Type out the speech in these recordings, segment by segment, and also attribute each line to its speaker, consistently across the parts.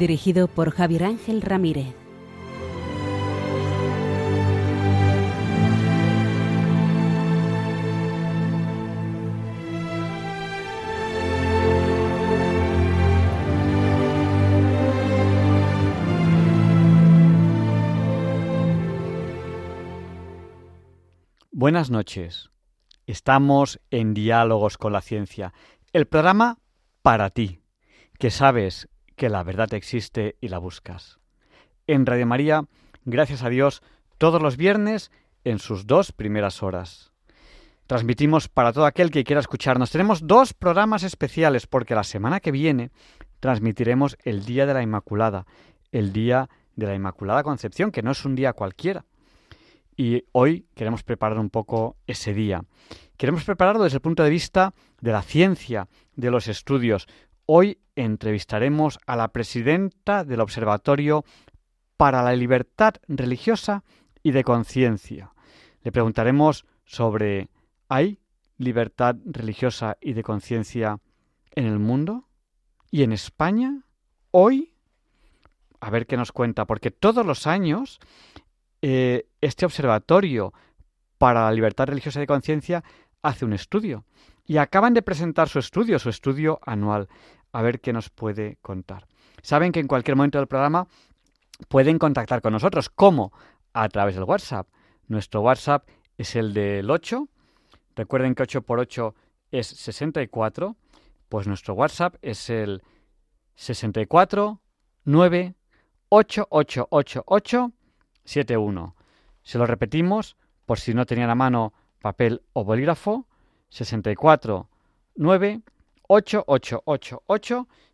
Speaker 1: Dirigido por Javier Ángel Ramírez.
Speaker 2: Buenas noches. Estamos en Diálogos con la Ciencia, el programa para ti, que sabes que la verdad existe y la buscas. En Radio María, gracias a Dios, todos los viernes en sus dos primeras horas. Transmitimos para todo aquel que quiera escucharnos. Tenemos dos programas especiales porque la semana que viene transmitiremos el Día de la Inmaculada, el Día de la Inmaculada Concepción, que no es un día cualquiera y hoy queremos preparar un poco ese día. Queremos prepararlo desde el punto de vista de la ciencia, de los estudios. Hoy entrevistaremos a la presidenta del Observatorio para la Libertad Religiosa y de Conciencia. Le preguntaremos sobre ¿hay libertad religiosa y de conciencia en el mundo? ¿Y en España? ¿Hoy? A ver qué nos cuenta, porque todos los años eh, este observatorio para la libertad religiosa de conciencia hace un estudio. Y acaban de presentar su estudio, su estudio anual. A ver qué nos puede contar. Saben que en cualquier momento del programa pueden contactar con nosotros. ¿Cómo? A través del WhatsApp. Nuestro WhatsApp es el del 8. Recuerden que 8 por 8 es 64. Pues nuestro WhatsApp es el 64 9 8888 71. Se lo repetimos por si no tenían a mano papel o bolígrafo. 64 9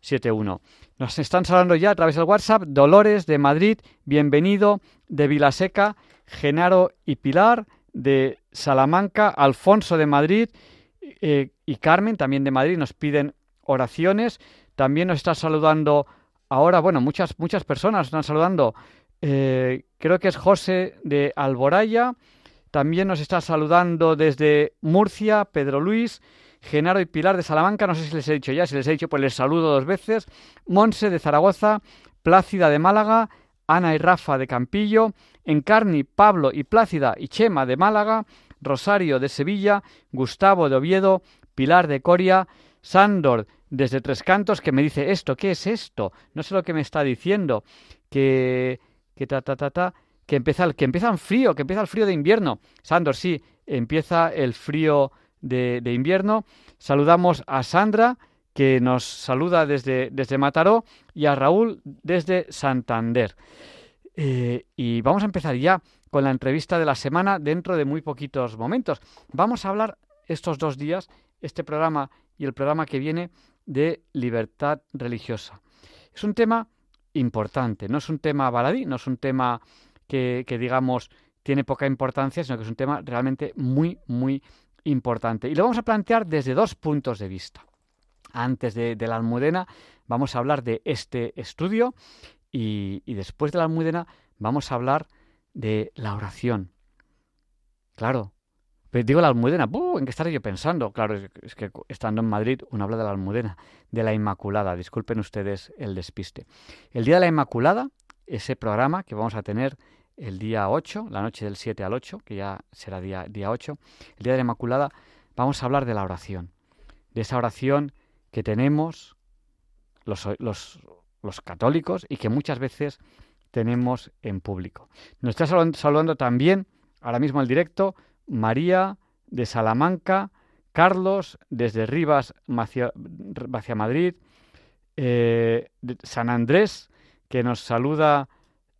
Speaker 2: 71. Nos están saludando ya a través del WhatsApp Dolores de Madrid, bienvenido de Vilaseca, Genaro y Pilar de Salamanca, Alfonso de Madrid eh, y Carmen también de Madrid nos piden oraciones. También nos está saludando ahora, bueno, muchas muchas personas están saludando eh, creo que es José de Alboraya. También nos está saludando desde Murcia, Pedro Luis, Genaro y Pilar de Salamanca. No sé si les he dicho ya, si les he dicho, pues les saludo dos veces. Monse de Zaragoza, Plácida de Málaga, Ana y Rafa de Campillo, Encarni, Pablo y Plácida y Chema de Málaga, Rosario de Sevilla, Gustavo de Oviedo, Pilar de Coria, Sándor desde Tres Cantos, que me dice esto, ¿qué es esto? No sé lo que me está diciendo, que que ta, ta, ta, ta, que empieza, que empieza el frío, que empieza el frío de invierno. Sandor, sí, empieza el frío de, invierno. Saludamos a Sandra, que nos saluda desde, desde Mataró, y a Raúl desde Santander. Eh, y vamos a empezar ya con la entrevista de la semana dentro de muy poquitos momentos. Vamos a hablar estos dos días, este programa y el programa que viene, de libertad religiosa. Es un tema importante. No es un tema baladí, no es un tema que, digamos, tiene poca importancia, sino que es un tema realmente muy, muy importante. Y lo vamos a plantear desde dos puntos de vista. Antes de, la almudena vamos a hablar de este estudio y, después de la almudena vamos a hablar de la oración. Claro, pero digo la almudena, ¿en qué estaré yo pensando? Claro, es que estando en Madrid uno habla de la almudena, de la Inmaculada. Disculpen ustedes el despiste. El Día de la Inmaculada, ese programa que vamos a tener el día 8, la noche del 7 al 8, que ya será día, día 8, el Día de la Inmaculada, vamos a hablar de la oración. De esa oración que tenemos los, los, católicos y que muchas veces tenemos en público. Nos está saludando también, ahora mismo el directo, María de Salamanca, Carlos desde Rivas hacia, Madrid, eh, San Andrés que nos saluda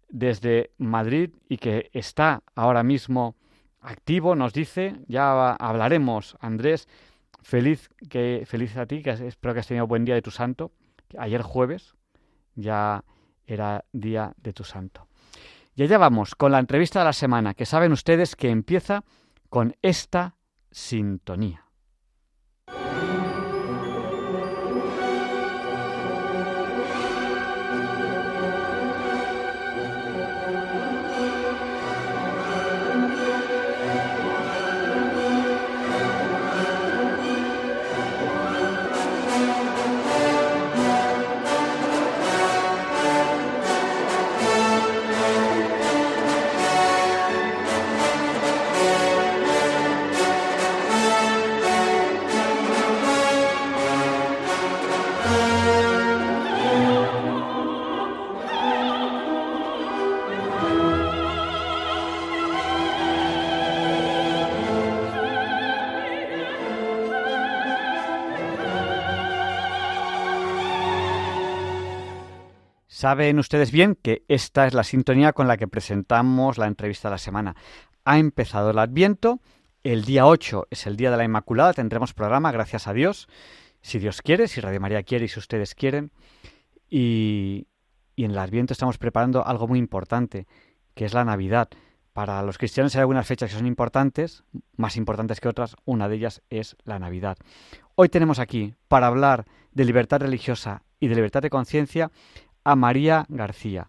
Speaker 2: desde Madrid y que está ahora mismo activo, nos dice, ya hablaremos, Andrés, feliz que feliz a ti, que espero que has tenido buen día de tu santo Ayer jueves ya era día de tu santo. Y allá vamos con la entrevista de la semana, que saben ustedes que empieza con esta sintonía. Saben ustedes bien que esta es la sintonía con la que presentamos la entrevista de la semana. Ha empezado el Adviento, el día 8 es el día de la Inmaculada, tendremos programa, gracias a Dios, si Dios quiere, si Radio María quiere y si ustedes quieren. Y, y en el Adviento estamos preparando algo muy importante, que es la Navidad. Para los cristianos hay algunas fechas que son importantes, más importantes que otras, una de ellas es la Navidad. Hoy tenemos aquí, para hablar de libertad religiosa y de libertad de conciencia, a María García.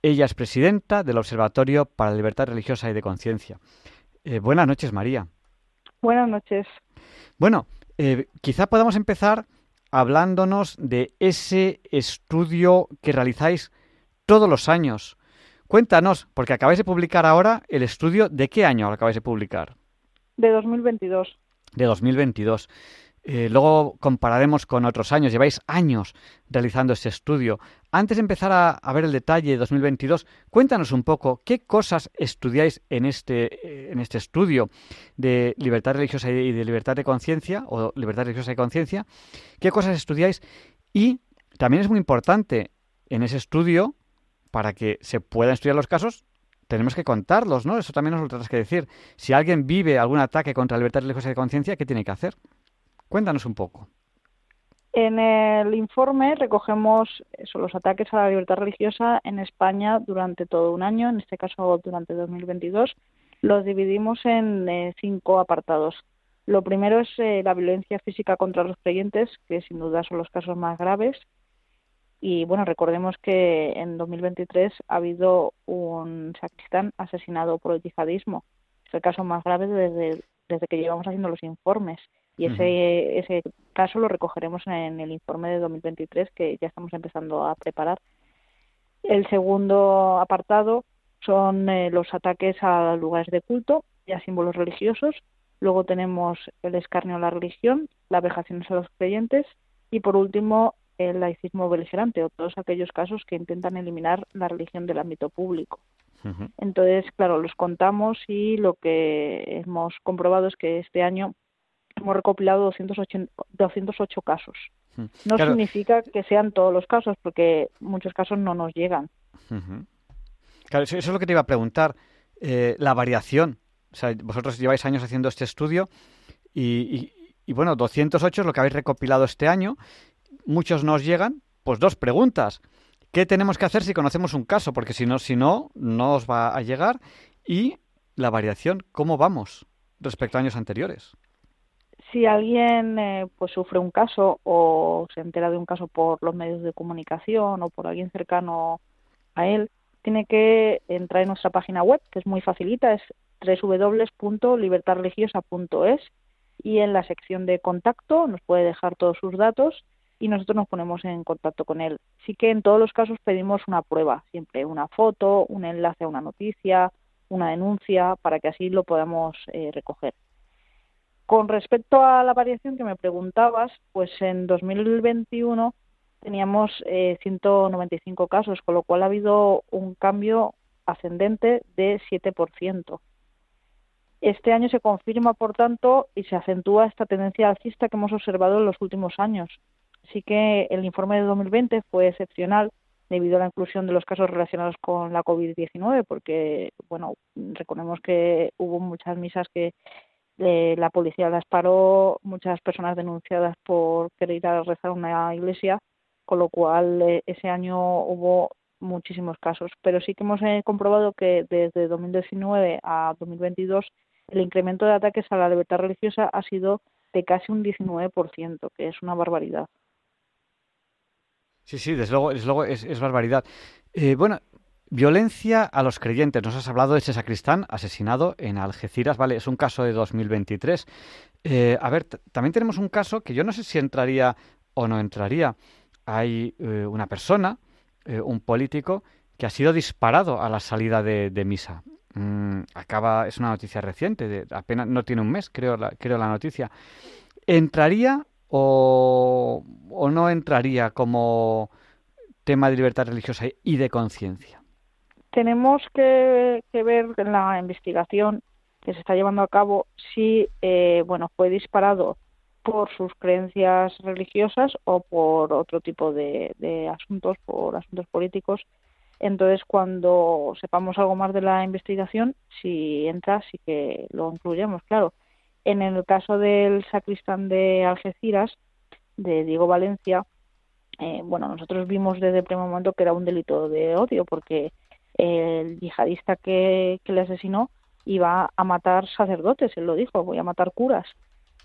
Speaker 2: Ella es presidenta del Observatorio para la Libertad Religiosa y de Conciencia. Eh, buenas noches, María.
Speaker 3: Buenas noches.
Speaker 2: Bueno, eh, quizá podamos empezar hablándonos de ese estudio que realizáis todos los años. Cuéntanos, porque acabáis de publicar ahora el estudio. ¿De qué año lo acabáis de publicar?
Speaker 3: De 2022.
Speaker 2: De 2022. Eh, luego compararemos con otros años. Lleváis años realizando este estudio. Antes de empezar a, ver el detalle de 2022, cuéntanos un poco qué cosas estudiáis en este, eh, en este estudio de libertad religiosa y de libertad de conciencia, o libertad religiosa y conciencia, qué cosas estudiáis y también es muy importante en ese estudio, para que se puedan estudiar los casos, tenemos que contarlos, ¿no? Eso también nos lo tendrás que decir. Si alguien vive algún ataque contra la libertad religiosa y de conciencia, ¿qué tiene que hacer? Cuéntanos un poco.
Speaker 3: En el informe recogemos los ataques a la libertad religiosa en España durante todo un año, en este caso durante 2022. Los dividimos en cinco apartados. Lo primero es eh, la violencia física contra los creyentes, que sin duda son los casos más graves. Y bueno, recordemos que en 2023 ha habido un sacristán asesinado por el yihadismo. Es el caso más grave desde, desde que llevamos haciendo los informes. Y ese, ese caso lo recogeremos en el informe de 2023 que ya estamos empezando a preparar. El segundo apartado son eh, los ataques a lugares de culto y a símbolos religiosos. Luego tenemos el escarnio a la religión, las vejaciones a los creyentes y por último el laicismo beligerante o todos aquellos casos que intentan eliminar la religión del ámbito público. Entonces, claro, los contamos y lo que hemos comprobado es que este año hemos recopilado 208 casos. Hmm. No significa que sean todos los casos, porque muchos casos no nos llegan.
Speaker 2: Claro, eso es lo que te iba a preguntar. Eh, la variación. O sea, vosotros lleváis años haciendo este estudio y, y, bueno, 208 es lo que habéis recopilado este año. Muchos nos llegan. Pues dos preguntas. ¿Qué tenemos que hacer si conocemos un caso? Porque si no, si no, no os va a llegar. Y la variación, ¿cómo vamos respecto a años anteriores?
Speaker 3: Si alguien eh, pues sufre un caso o se entera de un caso por los medios de comunicación o por alguien cercano a él, tiene que entrar en nuestra página web, que es muy facilita, es www.libertadreligiosa.es y en la sección de contacto nos puede dejar todos sus datos y nosotros nos ponemos en contacto con él. Sí que en todos los casos pedimos una prueba, siempre una foto, un enlace a una noticia, una denuncia, para que así lo podamos eh, recoger. Con respecto a la variación que me preguntabas, pues en 2021 teníamos eh, 195 casos, con lo cual ha habido un cambio ascendente de 7%. Este año se confirma, por tanto, y se acentúa esta tendencia alcista que hemos observado en los últimos años. Así que el informe de 2020 fue excepcional debido a la inclusión de los casos relacionados con la COVID-19, porque, bueno, recordemos que hubo muchas misas que eh, la policía las paró, muchas personas denunciadas por querer ir a rezar a una iglesia con lo cual eh, ese año hubo muchísimos casos. Pero sí que hemos eh, comprobado que desde 2019 a 2022 el incremento de ataques a la libertad religiosa ha sido de casi un 19%, que es una barbaridad.
Speaker 2: Sí, sí, desde luego, luego es, barbaridad. Eh, bueno, violencia a los creyentes. Nos has hablado de ese sacristán asesinado en Algeciras, ¿vale? Es un caso de 2023. Eh, a ver, también tenemos un caso que yo no sé si entraría o no entraría. Hay eh, una persona, un político, que ha sido disparado a la salida de, misa. Mm, acaba, es una noticia reciente, apenas no tiene un mes, creo creo la noticia. ¿Entraría o, no entraría como tema de libertad religiosa y de conciencia?
Speaker 3: Tenemos que, ver en la investigación que se está llevando a cabo si eh, bueno fue disparado por sus creencias religiosas o por otro tipo de, de, asuntos, por asuntos políticos. Entonces, cuando sepamos algo más de la investigación, si entra, sí que lo incluiremos, claro. En el caso del sacristán de Algeciras, de Diego Valencia, eh, bueno, nosotros vimos desde el primer momento que era un delito de odio, porque el yihadista que, le asesinó iba a matar sacerdotes, él lo dijo, voy a matar curas.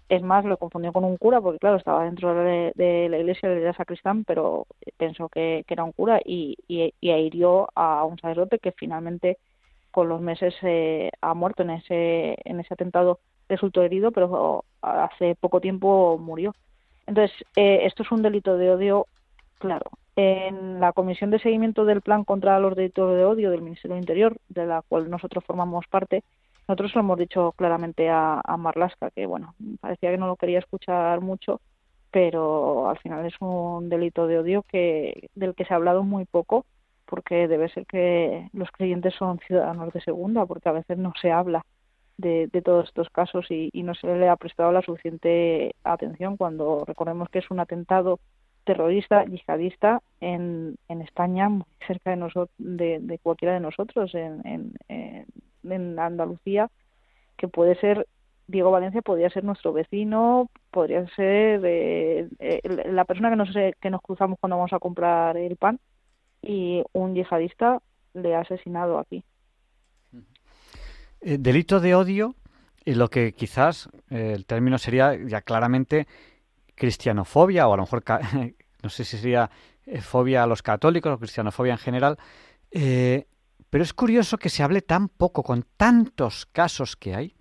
Speaker 3: Es más, lo confundió con un cura, porque claro, estaba dentro de, la iglesia de la sacristán, pero pensó que, era un cura y, y, y, hirió a un sacerdote que finalmente con los meses eh, ha muerto en ese, en ese atentado resultó herido, pero hace poco tiempo murió. Entonces, eh, esto es un delito de odio, claro. En la Comisión de Seguimiento del Plan contra los Delitos de Odio del Ministerio del Interior, de la cual nosotros formamos parte, nosotros lo hemos dicho claramente a, a Marlaska, que bueno, parecía que no lo quería escuchar mucho, pero al final es un delito de odio que del que se ha hablado muy poco, porque debe ser que los creyentes son ciudadanos de segunda, porque a veces no se habla de, todos estos casos y, no se le ha prestado la suficiente atención cuando recordemos que es un atentado terrorista yihadista en, en España cerca de, de, cualquiera de nosotros en, en, Andalucía que puede ser Diego Valencia podría ser nuestro vecino podría ser eh, la persona que nos que nos cruzamos cuando vamos a comprar el pan y un yihadista le ha asesinado aquí.
Speaker 2: Eh, delito de odio, y lo que quizás eh, el término sería ya claramente cristianofobia, o a lo mejor, no sé si sería eh, fobia a los católicos o cristianofobia en general. pero es curioso que se hable tan poco, con tantos casos que hay.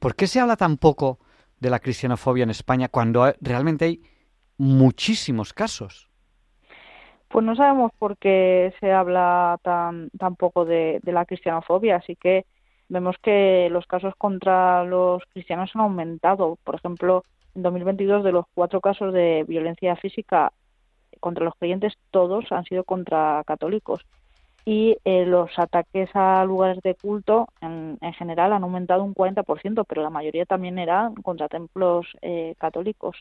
Speaker 2: ¿Por qué se habla tan poco de la cristianofobia en España cuando realmente hay muchísimos casos?
Speaker 3: Pues no sabemos por qué se habla tan, tan poco de la cristianofobia, así que vemos que los casos contra los cristianos han aumentado. Por ejemplo, en 2022 de los cuatro casos de violencia física contra los creyentes, todos han sido contra católicos. Y eh, los ataques a lugares de culto en, general han aumentado un 40%, pero la mayoría también eran contra templos eh, católicos.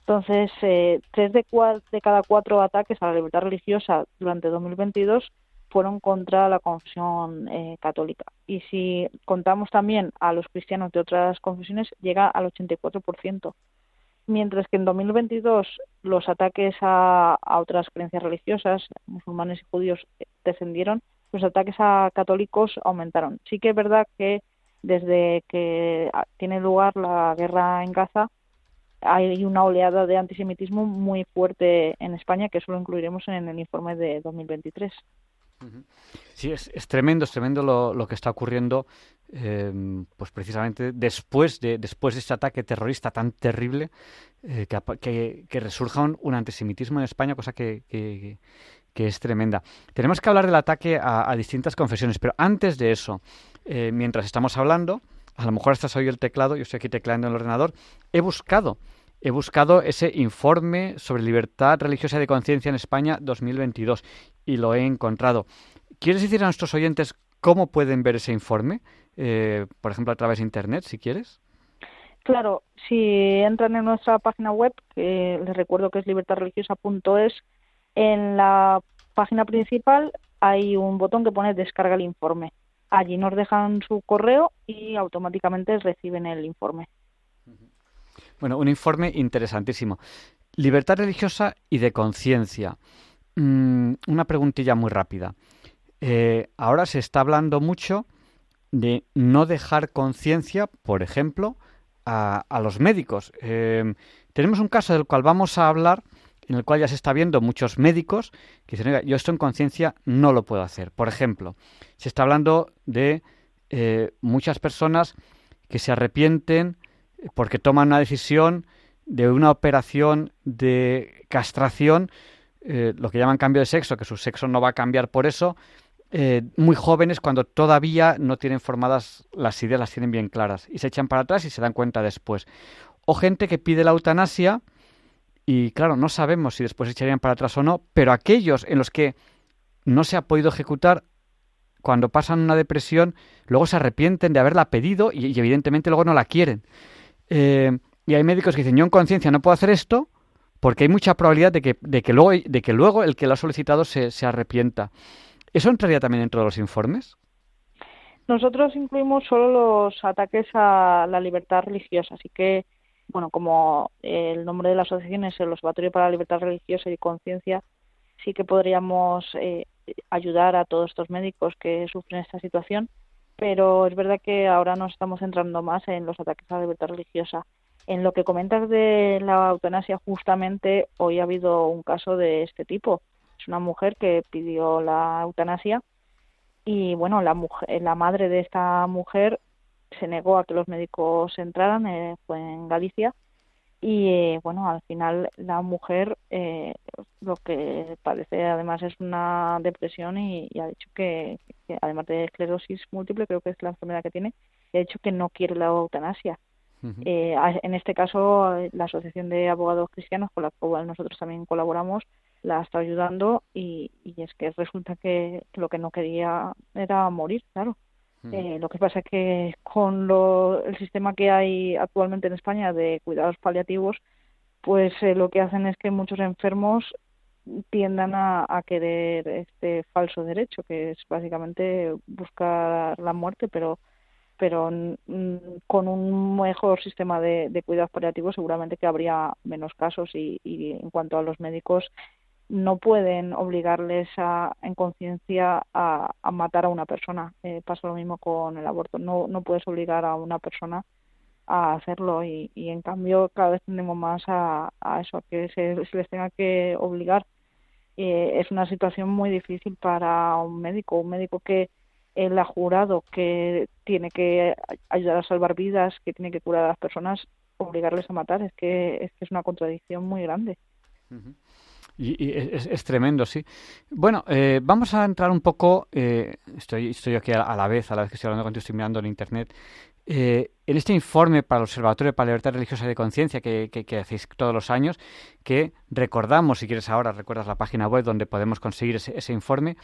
Speaker 3: Entonces, eh, tres de, de cada cuatro ataques a la libertad religiosa durante 2022 fueron contra la confesión eh, católica. Y si contamos también a los cristianos de otras confesiones, llega al 84%. Mientras que en 2022 los ataques a, otras creencias religiosas, musulmanes y judíos, eh, descendieron, los ataques a católicos aumentaron. Sí que es verdad que desde que ah, tiene lugar la guerra en Gaza, hay una oleada de antisemitismo muy fuerte en España, que eso lo incluiremos en el informe de 2023.
Speaker 2: Sí, es, tremendo, es tremendo lo, que está ocurriendo, em, pues precisamente después de, después de este ataque terrorista tan terrible, eh, que, que, resurja un, antisemitismo en España, cosa que, que, es tremenda. Tenemos que hablar del ataque a, distintas confesiones, pero antes de eso, eh, mientras estamos hablando, a lo mejor estás oído el teclado, yo estoy aquí tecleando en el ordenador, he buscado he buscado ese informe sobre libertad religiosa de conciencia en España 2022 y lo he encontrado. ¿Quieres decir a nuestros oyentes cómo pueden ver ese informe? Eh, por ejemplo, a través de Internet, si quieres.
Speaker 3: Claro, si entran en nuestra página web, que les recuerdo que es libertadreligiosa.es, en la página principal hay un botón que pone descarga el informe. Allí nos dejan su correo y automáticamente reciben el informe.
Speaker 2: Bueno, un informe interesantísimo. libertad religiosa y de conciencia. Mm, una preguntilla muy rápida. Eh, ahora se está hablando mucho de no dejar conciencia, por ejemplo, a, los médicos. Em, tenemos un caso del cual vamos a hablar, en el cual ya se está viendo muchos médicos que dicen, yo esto en conciencia no lo puedo hacer. Por ejemplo, se está hablando de eh, muchas personas que se arrepienten porque toman una decisión de una operación de castración, eh, lo que llaman cambio de sexo, que su sexo no va a cambiar por eso, eh, muy jóvenes cuando todavía no tienen formadas las ideas, las tienen bien claras y se echan para atrás y se dan cuenta después. O gente que pide la eutanasia y claro, no sabemos si después se echarían para atrás o no, pero aquellos en los que no se ha podido ejecutar cuando pasan una depresión, luego se arrepienten de haberla pedido y, evidentemente luego no la quieren. Eh, y hay médicos que dicen, yo en conciencia no puedo hacer esto porque hay mucha probabilidad de que, de que, luego, de que luego el que lo ha solicitado se, se arrepienta. ¿Eso entraría también dentro de los informes?
Speaker 3: Nosotros incluimos solo los ataques a la libertad religiosa, así que, bueno, como el nombre de la asociación es el Observatorio para la Libertad Religiosa y Conciencia, sí que podríamos eh, ayudar a todos estos médicos que sufren esta situación, pero es verdad que ahora nos estamos centrando más en los ataques a la libertad religiosa. En lo que comentas de la eutanasia, justamente hoy ha habido un caso de este tipo una mujer que pidió la eutanasia y bueno, la mujer, la madre de esta mujer se negó a que los médicos entraran, eh, fue en Galicia y eh, bueno, al final la mujer eh, lo que padece además es una depresión y, ha dicho que, además de esclerosis múltiple, creo que es la enfermedad que tiene, ha dicho que no quiere la eutanasia. en este caso, la Asociación de Abogados Cristianos, con la cual nosotros también colaboramos, la está ayudando y, y es que resulta que lo que no quería era morir, claro. Eh, lo que pasa es que con lo, el sistema que hay actualmente en España de cuidados paliativos, pues eh, lo que hacen es que muchos enfermos tiendan a, querer este falso derecho, que es básicamente buscar la muerte, pero pero con un mejor sistema de, de cuidados paliativos seguramente que habría menos casos y, y en cuanto a los médicos no pueden obligarles a, en conciencia a, matar a una persona. Eh, pasa lo mismo con el aborto. No, no puedes obligar a una persona a hacerlo y, y en cambio cada vez tendemos más a, a eso, a que se, les tenga que obligar. Eh, es una situación muy difícil para un médico, un médico que él ha jurado que tiene que ayudar a salvar vidas, que tiene que curar a las personas, obligarles a matar, es que es, que es una contradicción muy grande.
Speaker 2: Y, es, tremendo, sí. Bueno, eh, vamos a entrar un poco, eh, estoy, aquí a, la vez, a la vez que estoy hablando contigo, estoy mirando en Internet, eh, en este informe para el Observatorio para la Libertad Religiosa y de Conciencia que, hacéis todos los años, que recordamos, si quieres ahora, recuerdas la página web donde podemos conseguir ese, ese informe,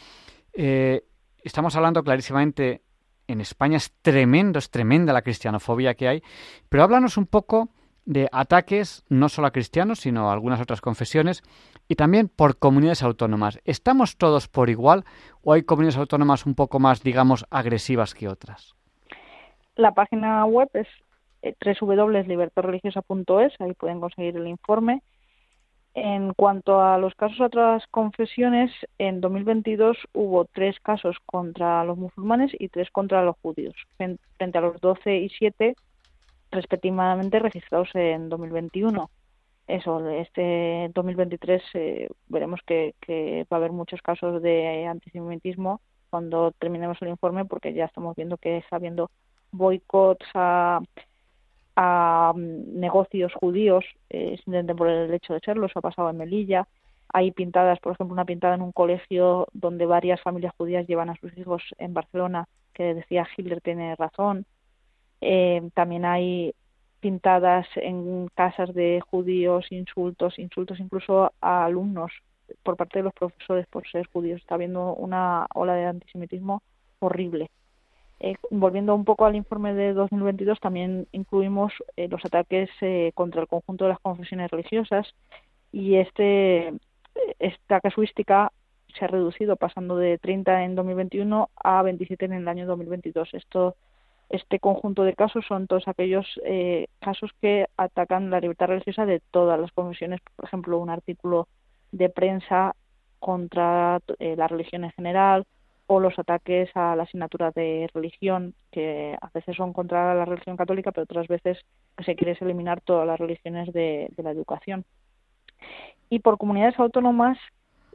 Speaker 2: estamos hablando clarísimamente, en España es tremendo, es tremenda la cristianofobia que hay, pero háblanos un poco de ataques no solo a cristianos, sino a algunas otras confesiones y también por comunidades autónomas. ¿Estamos todos por igual o hay comunidades autónomas un poco más, digamos, agresivas que otras?
Speaker 3: La página web es eh, www.libertadreligiosa.es, ahí pueden conseguir el informe. En cuanto a los casos de otras confesiones, en 2022 hubo tres casos contra los musulmanes y tres contra los judíos, frente a los 12 y 7 respectivamente registrados en 2021. Eso, este 2023 eh, veremos que, va a haber muchos casos de antisemitismo cuando terminemos el informe, porque ya estamos viendo que está habiendo boicots a, a mm, negocios judíos eh, simplemente por el hecho de serlo. Eso ha pasado en Melilla. Hay pintadas, por ejemplo, una pintada en un colegio donde varias familias judías llevan a sus hijos en Barcelona que decía Hitler tiene razón. Eh, también hay pintadas en casas de judíos, insultos, insultos incluso a alumnos por parte de los profesores por ser judíos. Está habiendo una ola de antisemitismo horrible. Eh, volviendo un poco al informe de 2022, también incluimos eh, los ataques contra el conjunto de las confesiones religiosas y este esta casuística se ha reducido pasando de 30 en 2021 a 27 en el año 2022. Esto Este conjunto de casos son todos aquellos eh, casos que atacan la libertad religiosa de todas las comisiones, por ejemplo, un artículo de prensa contra eh, la religión en general o los ataques a la asignatura de religión, que a veces son contra la religión católica, pero otras veces se quiere eliminar todas las religiones de, de la educación. Y por comunidades autónomas,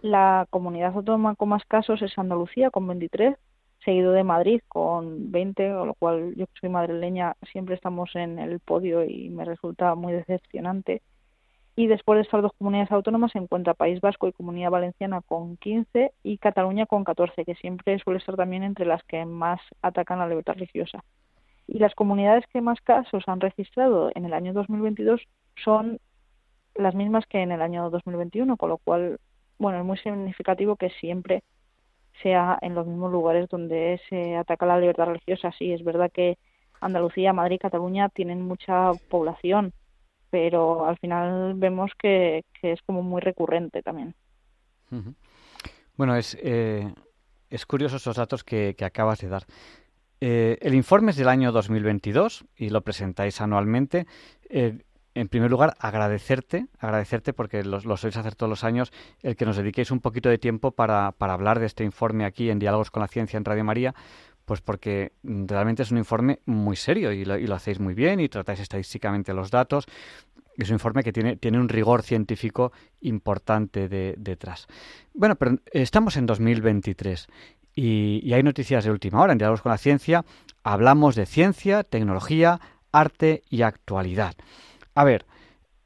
Speaker 3: la comunidad autónoma con más casos es Andalucía, con 23, seguido de Madrid con 20, con lo cual yo que soy madrileña siempre estamos en el podio y me resulta muy decepcionante. Y después de estas dos comunidades autónomas se encuentra País Vasco y Comunidad Valenciana con 15 y Cataluña con 14, que siempre suele ser también entre las que más atacan la libertad religiosa. Y las comunidades que más casos han registrado en el año 2022 son las mismas que en el año 2021, con lo cual, bueno, es muy significativo que siempre sea en los mismos lugares donde se ataca la libertad religiosa. Sí, es verdad que Andalucía, Madrid, Cataluña tienen mucha población, pero al final vemos que, es como muy recurrente también.
Speaker 2: Bueno, es, eh, es curioso esos datos que, acabas de dar. Eh, el informe es del año 2022 y lo presentáis anualmente. Eh, en primer lugar, agradecerte, agradecerte porque lo, lo sois hacer todos los años, el que nos dediquéis un poquito de tiempo para, hablar de este informe aquí en Diálogos con la Ciencia en Radio María, pues porque realmente es un informe muy serio y lo, hacéis muy bien y tratáis estadísticamente los datos. Es un informe que tiene, un rigor científico importante de, detrás. Bueno, pero estamos en 2023 y, y hay noticias de última hora en Diálogos con la Ciencia. Hablamos de ciencia, tecnología, arte y actualidad. A ver,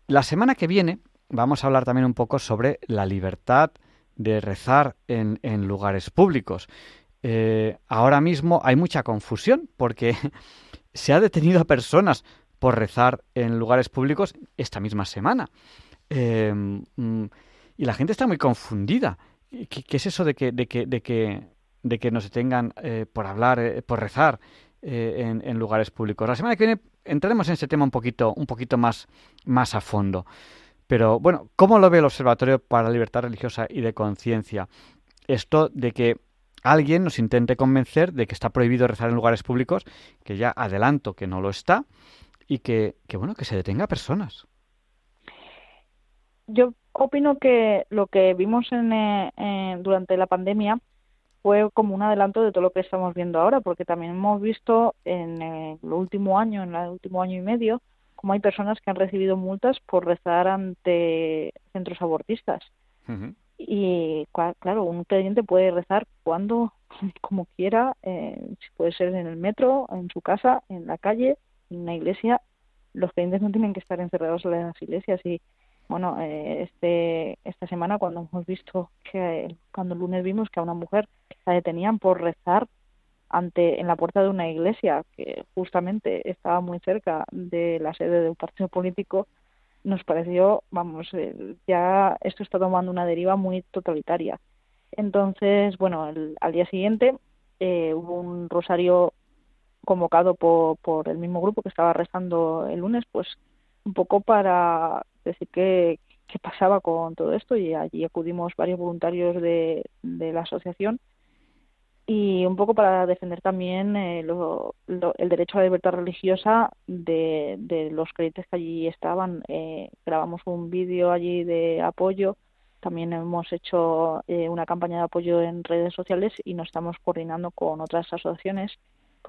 Speaker 2: la semana que viene vamos a hablar también un poco sobre la libertad de rezar en, lugares públicos. Eh, ahora mismo hay mucha confusión porque se ha detenido a personas por rezar en lugares públicos esta misma semana. Eh, mm, y la gente está muy confundida. ¿Qué, es eso de que, de que, de nos eh, por hablar, por rezar en, en, lugares públicos? La semana que viene entraremos en ese tema un poquito, un poquito más, más a fondo. Pero bueno, ¿cómo lo ve el Observatorio para la Libertad Religiosa y de Conciencia? Esto de que alguien nos intente convencer de que está prohibido rezar en lugares públicos, que ya adelanto que no lo está, y que, que bueno, que se detenga a personas.
Speaker 3: Yo opino que lo que vimos en, eh, durante la pandemia fue como un adelanto de todo lo que estamos viendo ahora, porque también hemos visto en el último año, en el último año y medio, como hay personas que han recibido multas por rezar ante centros abortistas. Y claro, un creyente puede rezar cuando, como quiera, eh, puede ser en el metro, en su casa, en la calle, en una iglesia. Los creyentes no tienen que estar encerrados en las iglesias y bueno, eh, este, esta semana cuando hemos visto que, cuando el lunes vimos que a una mujer la detenían por rezar ante en la puerta de una iglesia que justamente estaba muy cerca de la sede de un partido político, nos pareció, vamos, eh, ya esto está tomando una deriva muy totalitaria. Entonces, bueno, al día siguiente eh, hubo un rosario convocado por, por el mismo grupo que estaba rezando el lunes, pues un poco para decir qué, qué pasaba con todo esto y allí acudimos varios voluntarios de, de la asociación. Y un poco para defender también eh, el derecho a la libertad religiosa de, de los creyentes que allí estaban. Eh, grabamos un vídeo allí de apoyo, también hemos hecho eh, una campaña de apoyo en redes sociales y nos estamos coordinando con otras asociaciones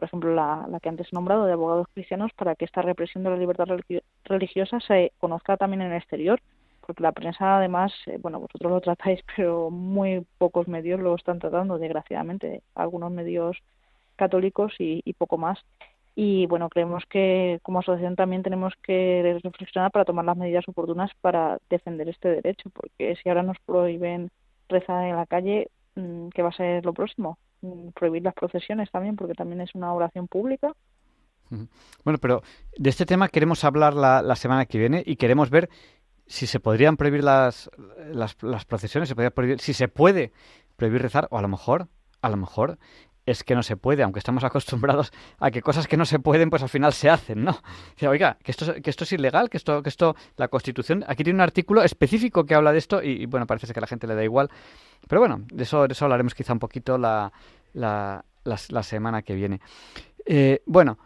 Speaker 3: por ejemplo, la, que antes he nombrado de abogados cristianos, para que esta represión de la libertad religiosa se conozca también en el exterior, porque la prensa además, eh, bueno, vosotros lo tratáis, pero muy pocos medios lo están tratando, desgraciadamente, algunos medios católicos y, y poco más. Y bueno, creemos que como asociación también tenemos que reflexionar para tomar las medidas oportunas para defender este derecho, porque si ahora nos prohíben rezar en la calle, mm, ¿qué va a ser lo próximo? Mm, prohibir las procesiones también, porque también es una oración pública.
Speaker 2: Bueno, pero de este tema queremos hablar la, semana que viene y queremos ver si se podrían prohibir las, las, procesiones, se podría prohibir, si se puede prohibir rezar, o a lo mejor, a lo mejor es que no se puede, aunque estamos acostumbrados a que cosas que no se pueden, pues al final se hacen, ¿no? oiga, que esto, que esto es ilegal, que esto, que esto, la Constitución, aquí tiene un artículo específico que habla de esto y, bueno, parece que a la gente le da igual. Pero bueno, de eso, eso hablaremos quizá un poquito la, la, la, semana que viene. Eh, bueno,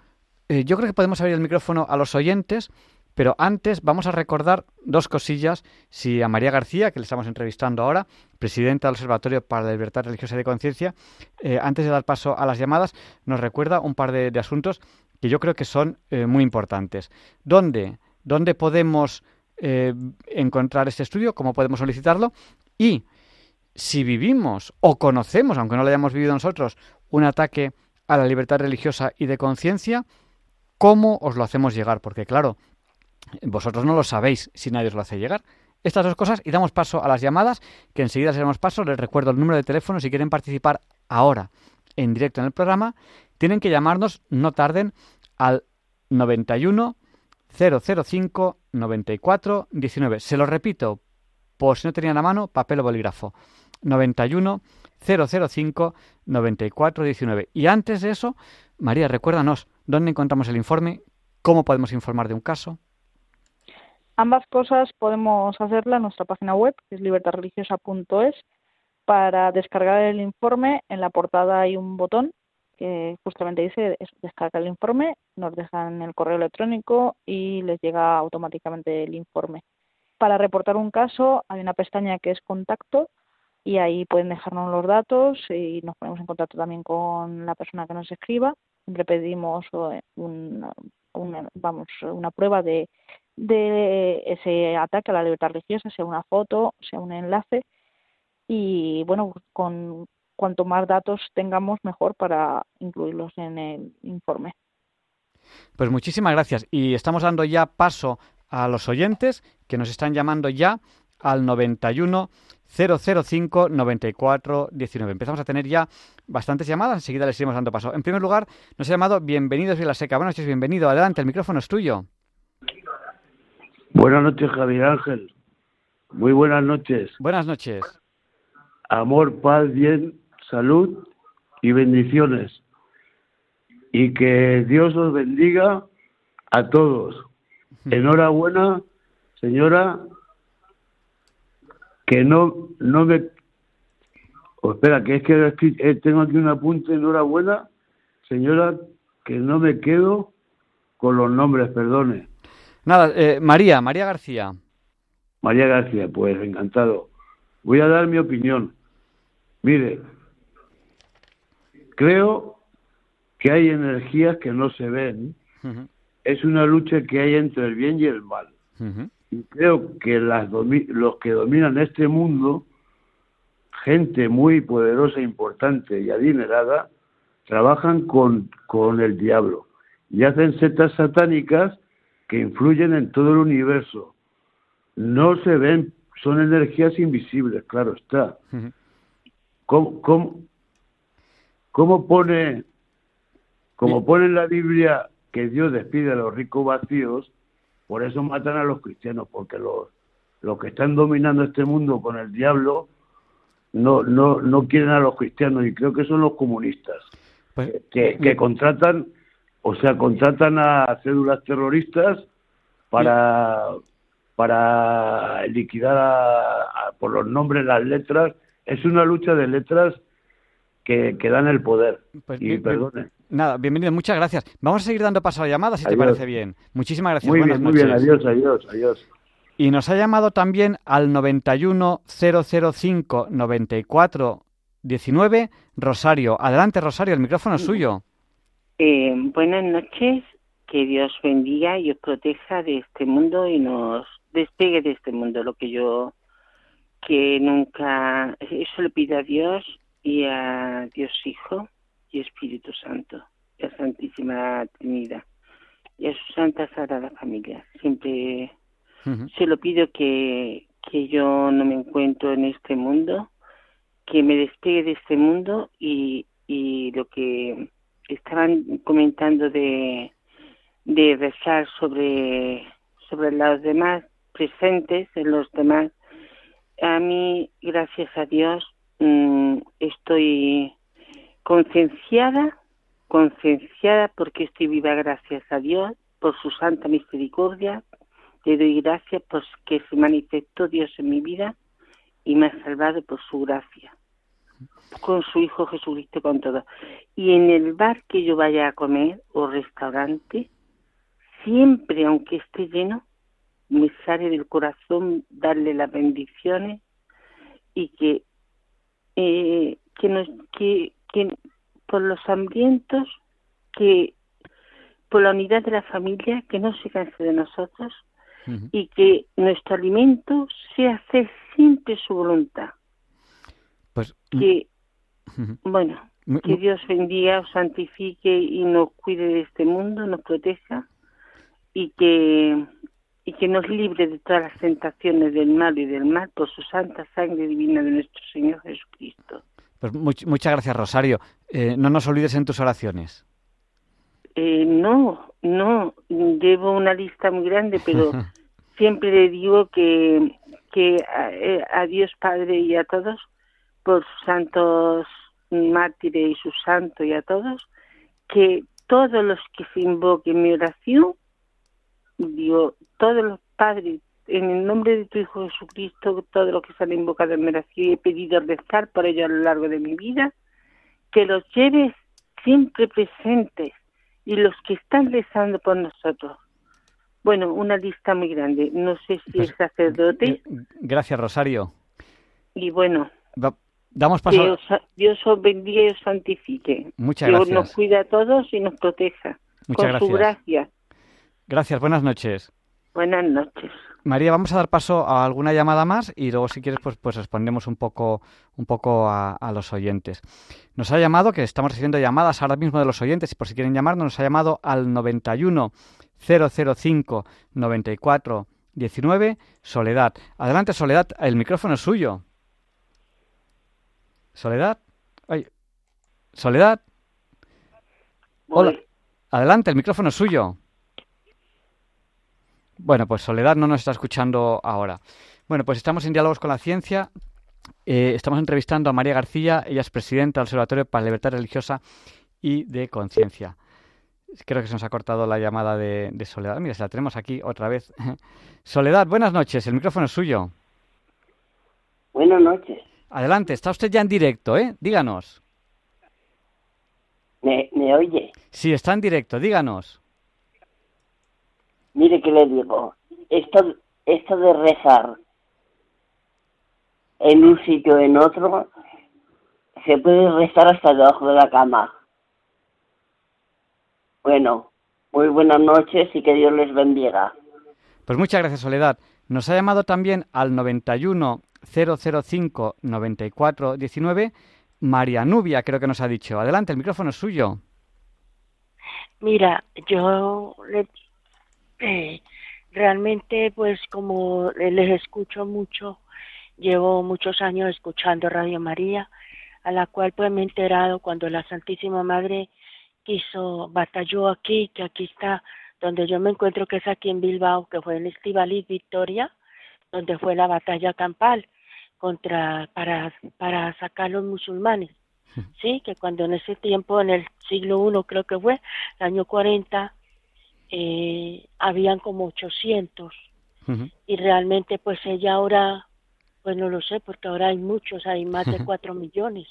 Speaker 2: eh, yo creo que podemos abrir el micrófono a los oyentes, pero antes vamos a recordar dos cosillas. Si a María García, que le estamos entrevistando ahora, presidenta del Observatorio para la Libertad Religiosa y de Conciencia, eh, antes de dar paso a las llamadas, nos recuerda un par de, asuntos que yo creo que son eh, muy importantes. ¿Dónde, dónde podemos encontrar este estudio? ¿Cómo podemos solicitarlo? Y si vivimos o conocemos, aunque no lo hayamos vivido nosotros, un ataque a la libertad religiosa y de conciencia, ¿cómo os lo hacemos llegar? Porque claro, vosotros no lo sabéis si nadie os lo hace llegar. Estas dos cosas y damos paso a las llamadas, que enseguida les damos paso. Les recuerdo el número de teléfono si quieren participar ahora en directo en el programa. Tienen que llamarnos, no tarden, al 91 005 94 19. Se lo repito, por si no tenían a mano, papel o bolígrafo. 91 005 94 19. Y antes de eso, María, recuérdanos, ¿dónde encontramos el informe? ¿Cómo podemos informar de un caso?
Speaker 3: Ambas cosas podemos hacerla en nuestra página web, que es libertadreligiosa.es. Para descargar el informe, en la portada hay un botón que justamente dice descarga el informe, nos dejan el correo electrónico y les llega automáticamente el informe. Para reportar un caso hay una pestaña que es contacto y ahí pueden dejarnos los datos y nos ponemos en contacto también con la persona que nos escriba. Siempre pedimos eh, una, vamos, una prueba de, de ese ataque a la libertad religiosa, sea una foto, sea un enlace y bueno, con cuanto más datos tengamos mejor para incluirlos en el informe.
Speaker 2: Pues muchísimas gracias y estamos dando ya paso a los oyentes que nos están llamando ya al 91 005 94 19. Empezamos a tener ya bastantes llamadas, enseguida les iremos dando paso. En primer lugar, nos ha llamado Bienvenidos la Seca. Buenas noches, bienvenido. Adelante, el micrófono es tuyo.
Speaker 4: Buenas noches, Javier Ángel. Muy buenas noches.
Speaker 2: Buenas noches.
Speaker 4: Amor, paz, bien, salud y bendiciones. Y que Dios os bendiga a todos. Enhorabuena, señora, que no, no me... Oh, espera, que es que eh, tengo aquí un apunte, enhorabuena, señora, que no me quedo con los nombres, perdone.
Speaker 2: Nada, eh, María, María García.
Speaker 4: María García, pues encantado. Voy a dar mi opinión. Mire, creo que hay energías que no se ven. Es una lucha que hay entre el bien y el mal creo que las los que dominan este mundo, gente muy poderosa, importante y adinerada, trabajan con, con el diablo y hacen setas satánicas que influyen en todo el universo. No se ven, son energías invisibles, claro está. ¿Cómo, cómo, cómo pone, como pone en la Biblia que Dios despide a los ricos vacíos, por eso matan a los cristianos, porque los, los que están dominando este mundo con el diablo no, no, no quieren a los cristianos y creo que son los comunistas pues, que, que contratan, o sea, contratan a cédulas terroristas para, para liquidar por los nombres, las letras. Es una lucha de letras que, que dan el poder. Pues y perdone.
Speaker 2: Nada, bienvenido, muchas gracias. Vamos a seguir dando paso a llamadas, si te parece bien. Muchísimas gracias.
Speaker 4: Muy bien, muy bien, adiós, adiós, adiós.
Speaker 2: Y nos ha llamado también al 91005 94 19 Rosario. Adelante, Rosario, el micrófono es suyo.
Speaker 5: Eh, buenas noches, que Dios bendiga y os proteja de este mundo y nos despegue de este mundo, lo que yo que nunca, eso le pido a Dios y a Dios Hijo y Espíritu Santo, y a Santísima Trinidad y a su Santa Sagrada Familia. Siempre se lo pido que, que yo no me encuentro en este mundo, que me despegue de este mundo y, y lo que estaban comentando de, rezar sobre, sobre los demás presentes en los demás, a mí, gracias a Dios, mm, estoy concienciada, concienciada porque estoy viva gracias a Dios, por su santa misericordia. Le doy gracias porque se manifestó Dios en mi vida y me ha salvado por su gracia. Con su Hijo Jesucristo, con todo. Y en el bar que yo vaya a comer o restaurante, siempre, aunque esté lleno, me sale del corazón darle las bendiciones y que eh, que nos que, que por los hambrientos que por la unidad de la familia que no se canse de nosotros y que nuestro alimento sea hacer siempre su voluntad
Speaker 2: pues
Speaker 5: que bueno que Dios bendiga os santifique y nos cuide de este mundo nos proteja y que y que nos libre de todas las tentaciones del mal y del mal por su santa sangre divina de nuestro Señor Jesucristo.
Speaker 2: Pues muchas gracias, Rosario. Eh, no nos olvides en tus oraciones.
Speaker 5: Eh, no, no, llevo una lista muy grande, pero siempre le digo que, que eh, a, Dios Padre y a todos, por sus santos mártires y sus santos y a todos, que todos los que se invoquen mi oración, digo, todos los padres, en el nombre de tu Hijo Jesucristo, todo lo que se han invocado en oración, he pedido rezar por ellos a lo largo de mi vida, que los lleves siempre presentes y los que están rezando por nosotros. Bueno, una lista muy grande. No sé si es pues, sacerdote.
Speaker 2: Gracias, Rosario.
Speaker 5: Y bueno.
Speaker 2: Damos paso.
Speaker 5: Dios, os bendiga y os santifique.
Speaker 2: Muchas Dios
Speaker 5: nos cuida a todos y nos proteja.
Speaker 2: Muchas
Speaker 5: con
Speaker 2: su
Speaker 5: gracia.
Speaker 2: Gracias, buenas noches.
Speaker 5: Buenas noches.
Speaker 2: María, vamos a dar paso a alguna llamada más y luego si quieres pues, pues respondemos un poco, un poco a, los oyentes. Nos ha llamado, que estamos recibiendo llamadas ahora mismo de los oyentes y por si quieren llamarnos, nos ha llamado al 91 005 94 19 Soledad. Adelante Soledad, el micrófono es suyo. Soledad. Ay. Soledad. Hola. Adelante, el micrófono es suyo. Bueno, pues Soledad no nos está escuchando ahora. Bueno, pues estamos en Diálogos con la Ciencia. Eh, estamos entrevistando a María García, ella es presidenta del Observatorio para la Libertad Religiosa y de Conciencia. Creo que se nos ha cortado la llamada de, Soledad. Mira, se la tenemos aquí otra vez. Soledad, buenas noches, el micrófono es suyo.
Speaker 6: Buenas noches.
Speaker 2: Adelante, está usted ya en directo, ¿eh? Díganos.
Speaker 6: ¿Me, me oye?
Speaker 2: Sí, está en directo, díganos.
Speaker 6: Mire que le digo, esto, esto de rezar en un sitio o en otro, se puede rezar hasta debajo de la cama. Bueno, muy buenas noches y que Dios les bendiga.
Speaker 2: Pues muchas gracias, Soledad. Nos ha llamado también al 91 005 94 19 María Nubia, creo que nos ha dicho. Adelante, el micrófono es suyo.
Speaker 7: Mira, yo le eh, realmente, pues como les escucho mucho, llevo muchos años escuchando Radio María, a la cual pues me he enterado cuando la Santísima Madre quiso, batalló aquí, que aquí está, donde yo me encuentro, que es aquí en Bilbao, que fue en Estivaliz Victoria, donde fue la batalla campal contra para para sacar a los musulmanes sí que cuando en ese tiempo en el siglo I creo que fue el año 40 eh, habían como 800 y realmente pues ella ahora pues no lo sé porque ahora hay muchos hay más de 4 millones.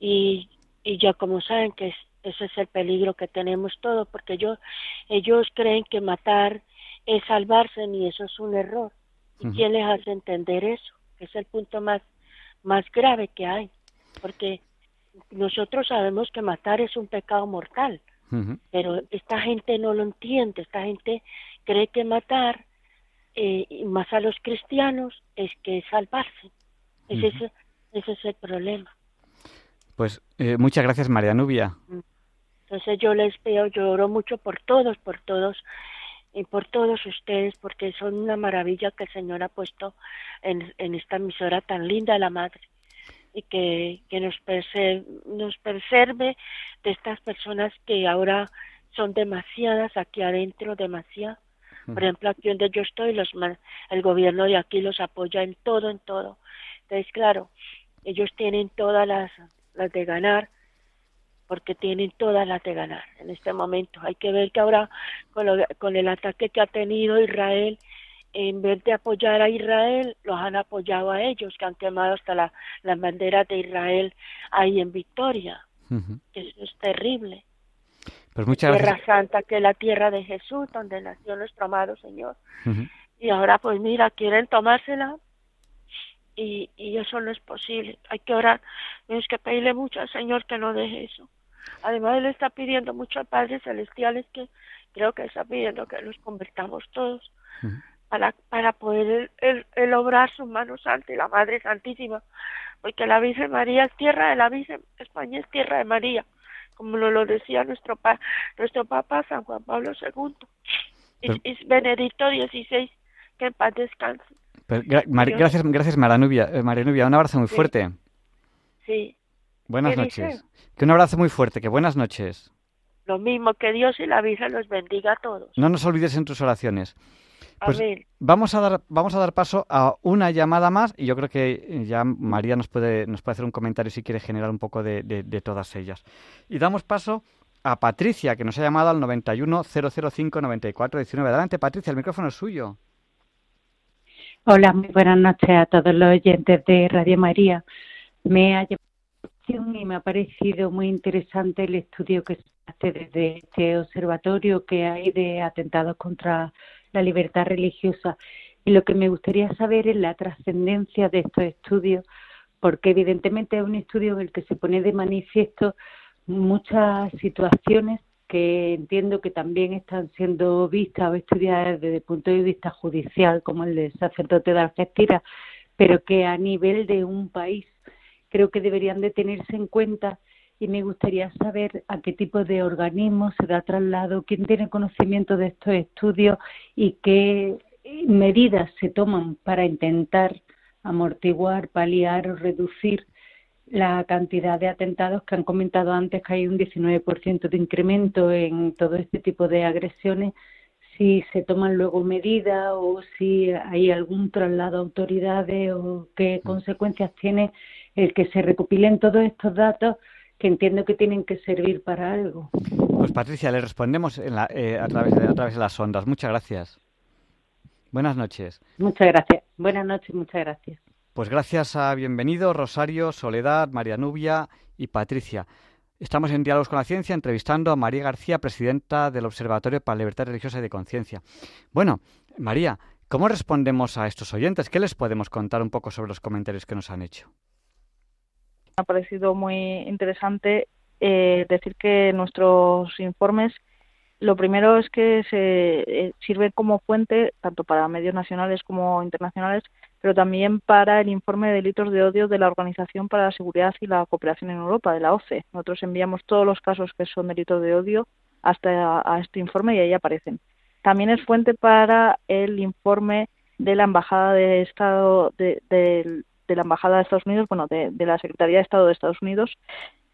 Speaker 7: Y, y ya como saben que ese es el peligro que tenemos todos porque ellos ellos creen que matar es salvarse y eso es un error. Y quién les hace entender eso es el punto más más grave que hay porque nosotros sabemos que matar es un pecado mortal pero esta gente no lo entiende, esta gente cree que matar, eh, más a los cristianos, es que salvarse. ese, ese es el problema.
Speaker 2: Pues eh, muchas gracias, María Nubia. Mm.
Speaker 7: Entonces yo les veo, lloro mucho por todos, por todos, y por todos ustedes, porque son una maravilla que el Señor ha puesto en, en esta emisora tan linda, la Madre y que, que nos, preserve, nos preserve de estas personas que ahora son demasiadas aquí adentro, demasiadas. Por ejemplo, aquí donde yo estoy, los, el gobierno de aquí los apoya en todo, en todo. Entonces, claro, ellos tienen todas las, las de ganar, porque tienen todas las de ganar en este momento. Hay que ver que ahora con, con el ataque que ha tenido Israel en vez de apoyar a Israel, los han apoyado a ellos, que han quemado hasta la, las banderas de Israel ahí en Victoria. Eso es terrible.
Speaker 2: Pues muchas
Speaker 7: tierra Santa, que es la tierra de Jesús, donde nació nuestro amado Señor. Y ahora, pues mira, quieren tomársela y, y eso no es posible. Hay que orar, tenemos que pedirle mucho al Señor que no deje eso. Además, Él está pidiendo mucho al Padre Celestial, es que creo que está pidiendo que nos convertamos todos para, para poder el, obrar su mano santa y la Madre Santísima, porque la Virgen María es tierra de la Virgen, España es tierra de María, como lo, decía nuestro, pa, nuestro Papa San Juan Pablo II, y, Benedicto XVI, que en paz descanse.
Speaker 2: gracias, gracias Maranubia. Eh, Maranubia, un abrazo muy fuerte.
Speaker 7: Sí.
Speaker 2: Buenas noches. Que un abrazo muy fuerte, que buenas noches.
Speaker 7: Lo mismo, que Dios y la Virgen los bendiga a todos.
Speaker 2: No nos olvides en tus oraciones. Pues vamos a dar vamos a dar paso a una llamada más y yo creo que ya María nos puede nos puede hacer un comentario si quiere generar un poco de, de, todas ellas. Y damos paso a Patricia que nos ha llamado al 91 005 94 19. Adelante Patricia, el micrófono es suyo.
Speaker 8: Hola, muy buenas noches a todos los oyentes de Radio María. Me ha y me ha parecido muy interesante el estudio que se hace desde este observatorio que hay de atentados contra la libertad religiosa. Y lo que me gustaría saber es la trascendencia de estos estudios, porque evidentemente es un estudio en el que se pone de manifiesto muchas situaciones que entiendo que también están siendo vistas o estudiadas desde el punto de vista judicial, como el del sacerdote de Algeciras, pero que a nivel de un país creo que deberían de tenerse en cuenta y me gustaría saber a qué tipo de organismo se da traslado, quién tiene conocimiento de estos estudios y qué medidas se toman para intentar amortiguar, paliar o reducir la cantidad de atentados que han comentado antes que hay un 19% de incremento en todo este tipo de agresiones, si se toman luego medidas o si hay algún traslado a autoridades o qué consecuencias tiene el que se recopilen todos estos datos que entiendo que tienen que servir para algo.
Speaker 2: Pues Patricia, le respondemos eh, a, través de, a través de las ondas. Muchas gracias. Buenas noches.
Speaker 8: Muchas gracias. Buenas noches, muchas gracias.
Speaker 2: Pues gracias a Bienvenido, Rosario, Soledad, María Nubia y Patricia. Estamos en Diálogos con la Ciencia entrevistando a María García, presidenta del Observatorio para la Libertad Religiosa y de Conciencia. Bueno, María, ¿cómo respondemos a estos oyentes? ¿Qué les podemos contar un poco sobre los comentarios que nos han hecho?
Speaker 3: Ha parecido muy interesante eh, decir que nuestros informes lo primero es que se eh, sirven como fuente tanto para medios nacionales como internacionales, pero también para el informe de delitos de odio de la Organización para la Seguridad y la Cooperación en Europa, de la OCE. Nosotros enviamos todos los casos que son delitos de odio hasta a este informe y ahí aparecen. También es fuente para el informe de la Embajada de Estado de, del de la Embajada de Estados Unidos, bueno, de, la Secretaría de Estado de Estados Unidos,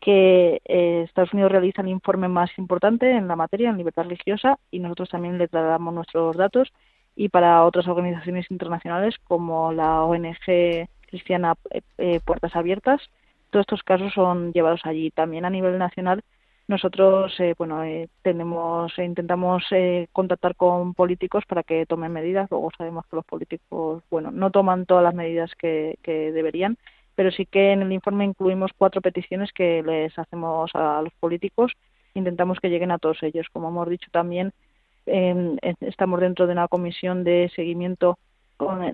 Speaker 3: que eh, Estados Unidos realiza el informe más importante en la materia, en libertad religiosa, y nosotros también le trasladamos nuestros datos. Y para otras organizaciones internacionales como la ONG Cristiana eh, eh, Puertas Abiertas, todos estos casos son llevados allí. También a nivel nacional nosotros, eh, bueno, eh, tenemos, e intentamos eh, contactar con políticos para que tomen medidas. Luego sabemos que los políticos, bueno, no toman todas las medidas que, deberían, pero sí que en el informe incluimos cuatro peticiones que les hacemos a los políticos. Intentamos que lleguen a todos ellos. Como hemos dicho también, estamos dentro de una comisión de seguimiento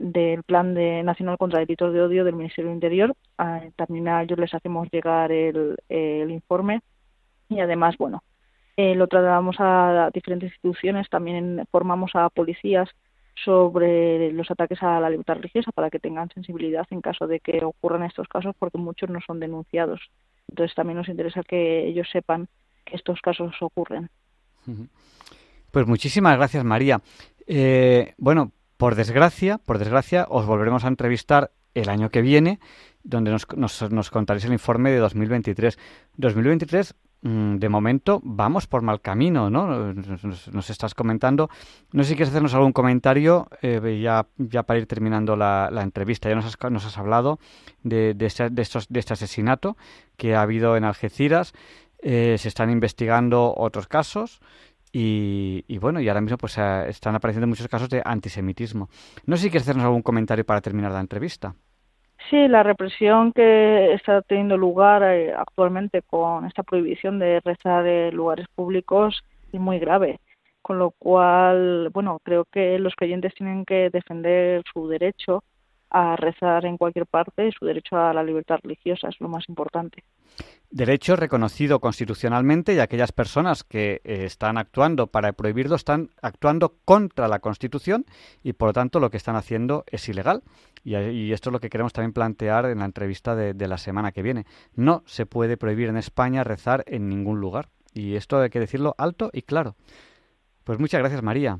Speaker 3: del Plan de Nacional contra Delitos de Odio del Ministerio del Interior. Ah, también a ellos les hacemos llegar el, el informe y además, bueno, eh, lo trasladamos a diferentes instituciones, también formamos a policías sobre los ataques a la libertad religiosa para que tengan sensibilidad en caso de que ocurran estos casos, porque muchos no son denunciados. Entonces también nos interesa que ellos sepan que estos casos ocurren.
Speaker 2: Pues muchísimas gracias, María. Eh, bueno, por desgracia, por desgracia, os volveremos a entrevistar el año que viene, donde nos, nos, nos contaréis el informe de 2023. 2023 Mm, de momento vamos por mal camino, ¿no? Nos, estás comentando. No sé si quieres hacernos algún comentario eh, ya, para ir terminando la, entrevista. Ya nos has, nos hablado de, de, este, de, estos, de este asesinato que ha habido en Algeciras. Eh, se están investigando otros casos Y, bueno, y ahora mismo pues eh, están apareciendo muchos casos de antisemitismo. No sé si quieres hacernos algún comentario para terminar la entrevista.
Speaker 3: Sí, la represión que está teniendo lugar eh, actualmente con esta prohibición de rezar en lugares públicos es muy grave. Con lo cual, bueno, creo que los creyentes tienen que defender su derecho a rezar en cualquier parte su derecho a la libertad religiosa es lo más importante.
Speaker 2: Derecho reconocido constitucionalmente y aquellas personas que eh, están actuando para prohibirlo están actuando contra la Constitución y por lo tanto lo que están haciendo es ilegal. Y, esto es lo que queremos también plantear en la entrevista de, la semana que viene. No se puede prohibir en España rezar en ningún lugar. Y esto hay que decirlo alto y claro. Pues muchas gracias, María.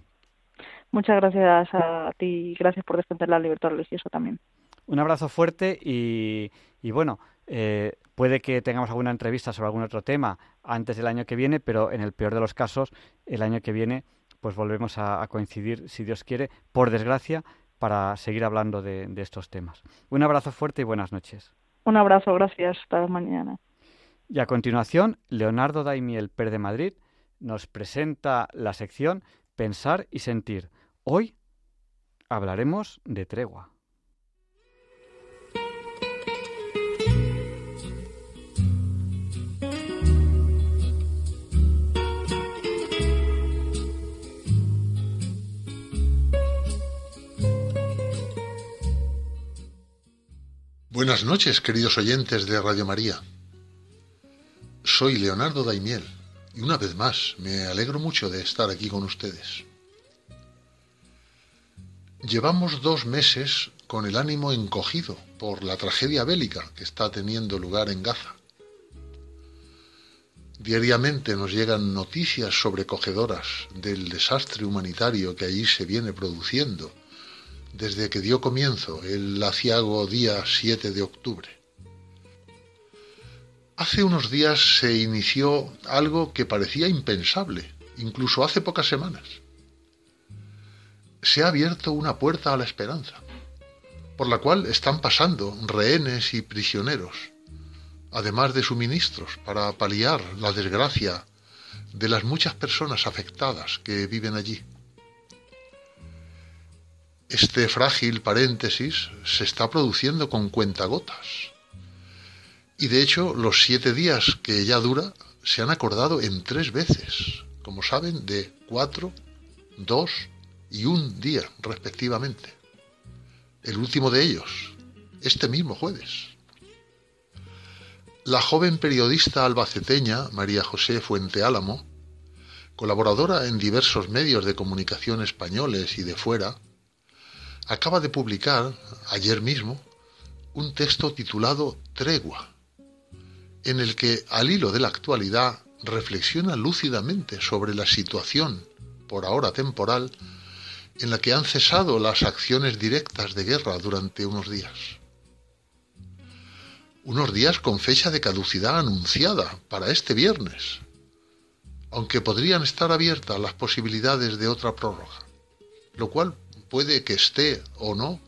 Speaker 3: Muchas gracias a ti y gracias por defender la libertad religiosa también.
Speaker 2: Un abrazo fuerte y, y bueno, eh, puede que tengamos alguna entrevista sobre algún otro tema antes del año que viene, pero en el peor de los casos, el año que viene, pues volvemos a, coincidir, si Dios quiere, por desgracia, para seguir hablando de, de, estos temas. Un abrazo fuerte y buenas noches.
Speaker 3: Un abrazo, gracias. Hasta mañana.
Speaker 2: Y a continuación, Leonardo Daimiel Per de Madrid nos presenta la sección Pensar y Sentir. Hoy hablaremos de tregua.
Speaker 9: Buenas noches, queridos oyentes de Radio María. Soy Leonardo Daimiel y una vez más me alegro mucho de estar aquí con ustedes. Llevamos dos meses con el ánimo encogido por la tragedia bélica que está teniendo lugar en Gaza. Diariamente nos llegan noticias sobrecogedoras del desastre humanitario que allí se viene produciendo desde que dio comienzo el aciago día 7 de octubre. Hace unos días se inició algo que parecía impensable, incluso hace pocas semanas. Se ha abierto una puerta a la esperanza, por la cual están pasando rehenes y prisioneros, además de suministros para paliar la desgracia de las muchas personas afectadas que viven allí. Este frágil paréntesis se está produciendo con cuentagotas. Y de hecho, los siete días que ya dura se han acordado en tres veces, como saben, de cuatro, dos y un día, respectivamente. El último de ellos, este mismo jueves. La joven periodista albaceteña María José Fuente Álamo, colaboradora en diversos medios de comunicación españoles y de fuera, acaba de publicar, ayer mismo, un texto titulado Tregua, en el que, al hilo de la actualidad, reflexiona lúcidamente sobre la situación, por ahora temporal, en la que han cesado las acciones directas de guerra durante unos días. Unos días con fecha de caducidad anunciada para este viernes, aunque podrían estar abiertas las posibilidades de otra prórroga, lo cual puede que esté o no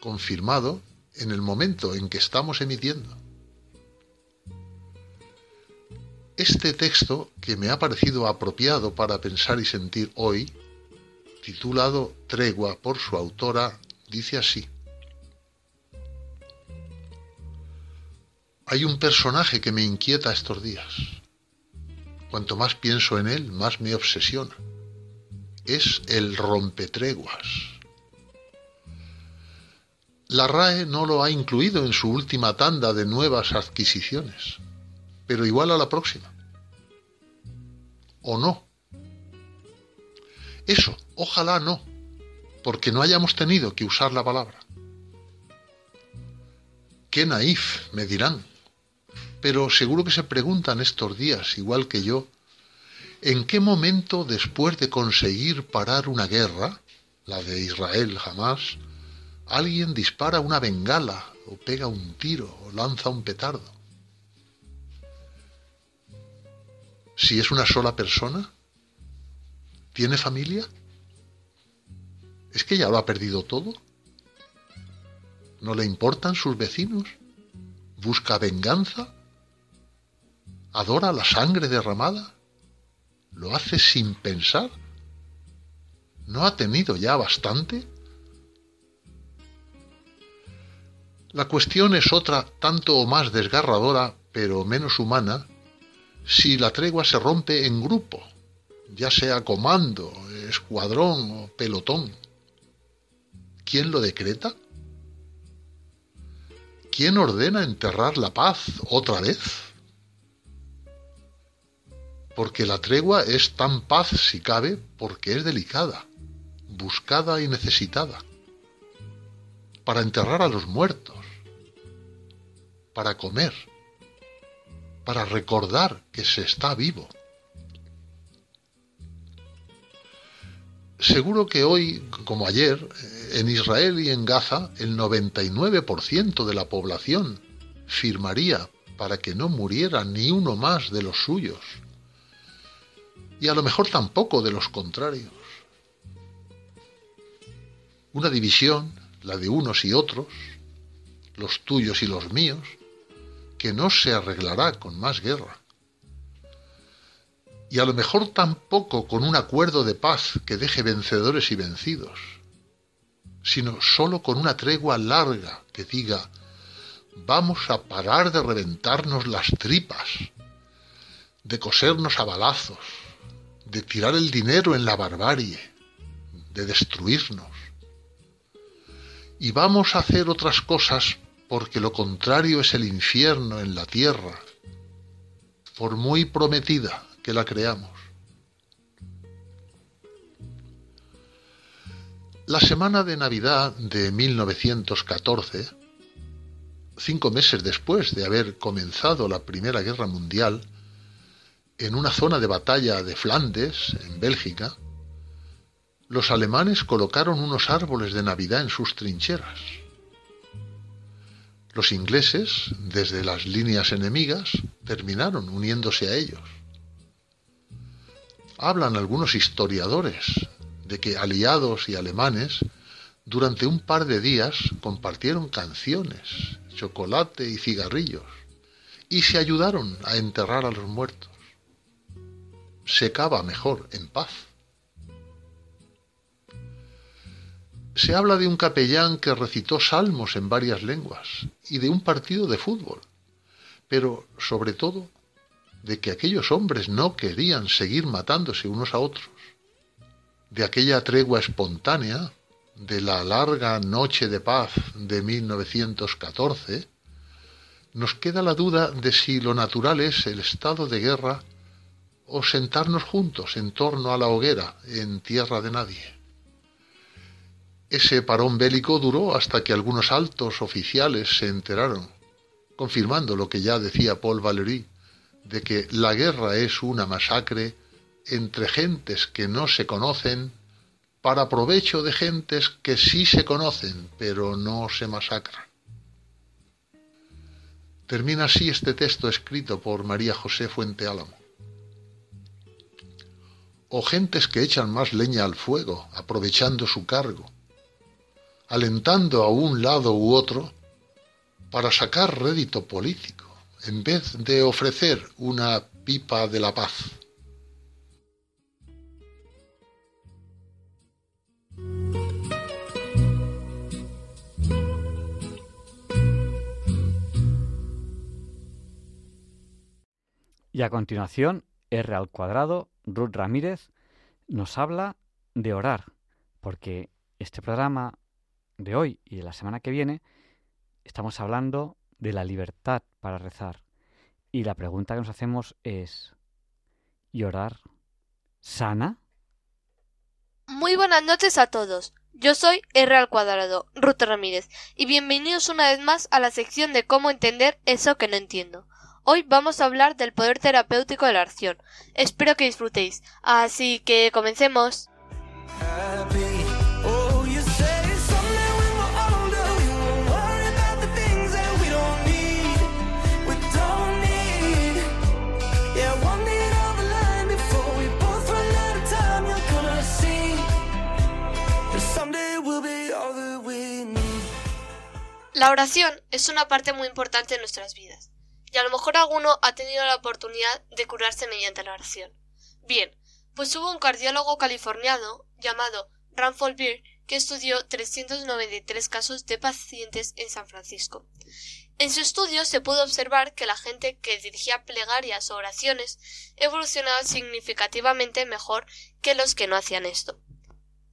Speaker 9: confirmado en el momento en que estamos emitiendo. Este texto, que me ha parecido apropiado para pensar y sentir hoy, titulado Tregua por su autora, dice así. Hay un personaje que me inquieta estos días. Cuanto más pienso en él, más me obsesiona. Es el rompetreguas. La RAE no lo ha incluido en su última tanda de nuevas adquisiciones, pero igual a la próxima. ¿O no? Eso, ojalá no, porque no hayamos tenido que usar la palabra. Qué naif, me dirán, pero seguro que se preguntan estos días, igual que yo, ¿en qué momento después de conseguir parar una guerra, la de Israel jamás, alguien dispara una bengala o pega un tiro o lanza un petardo. Si es una sola persona, ¿tiene familia? ¿Es que ya lo ha perdido todo? ¿No le importan sus vecinos? ¿Busca venganza? ¿Adora la sangre derramada? ¿Lo hace sin pensar? ¿No ha tenido ya bastante? La cuestión es otra tanto o más desgarradora, pero menos humana, si la tregua se rompe en grupo, ya sea comando, escuadrón o pelotón. ¿Quién lo decreta? ¿Quién ordena enterrar la paz otra vez? Porque la tregua es tan paz si cabe porque es delicada, buscada y necesitada. Para enterrar a los muertos, para comer, para recordar que se está vivo. Seguro que hoy, como ayer, en Israel y en Gaza, el 99% de la población firmaría para que no muriera ni uno más de los suyos. Y a lo mejor tampoco de los contrarios. Una división, la de unos y otros, los tuyos y los míos, que no se arreglará con más guerra. Y a lo mejor tampoco con un acuerdo de paz que deje vencedores y vencidos, sino solo con una tregua larga que diga, vamos a parar de reventarnos las tripas, de cosernos a balazos, de tirar el dinero en la barbarie, de destruirnos. Y vamos a hacer otras cosas porque lo contrario es el infierno en la tierra, por muy prometida que la creamos. La semana de Navidad de 1914, cinco meses después de haber comenzado la Primera Guerra Mundial, en una zona de batalla de Flandes, en Bélgica, los alemanes colocaron unos árboles de Navidad en sus trincheras. Los ingleses, desde las líneas enemigas, terminaron uniéndose a ellos. Hablan algunos historiadores de que aliados y alemanes durante un par de días compartieron canciones, chocolate y cigarrillos y se ayudaron a enterrar a los muertos. Se cava mejor en paz. se habla de un capellán que recitó salmos en varias lenguas y de un partido de fútbol, pero sobre todo de que aquellos hombres no querían seguir matándose unos a otros, de aquella tregua espontánea, de la larga noche de paz de 1914, nos queda la duda de si lo natural es el estado de guerra o sentarnos juntos en torno a la hoguera en tierra de nadie. Ese parón bélico duró hasta que algunos altos oficiales se enteraron, confirmando lo que ya decía Paul Valéry, de que la guerra es una masacre entre gentes que no se conocen para provecho de gentes que sí se conocen, pero no se masacran. Termina así este texto escrito por María José Fuente Álamo. O gentes que echan más leña al fuego, aprovechando su cargo, alentando a un lado u otro para sacar rédito político, en vez de ofrecer una pipa de la paz.
Speaker 2: Y a continuación, R al cuadrado, Ruth Ramírez, nos habla de orar, porque este programa de hoy y de la semana que viene estamos hablando de la libertad para rezar. Y la pregunta que nos hacemos es, ¿y orar sana?
Speaker 10: Muy buenas noches a todos. Yo soy R al cuadrado, Ruth Ramírez, y bienvenidos una vez más a la sección de cómo entender eso que no entiendo. Hoy vamos a hablar del poder terapéutico de la oración. Espero que disfrutéis. Así que comencemos. La oración es una parte muy importante de nuestras vidas, y a lo mejor alguno ha tenido la oportunidad de curarse mediante la oración. Bien, pues hubo un cardiólogo californiano llamado Ranford Beer que estudió 393 casos de pacientes en San Francisco. En su estudio se pudo observar que la gente que dirigía plegarias o oraciones evolucionaba significativamente mejor que los que no hacían esto.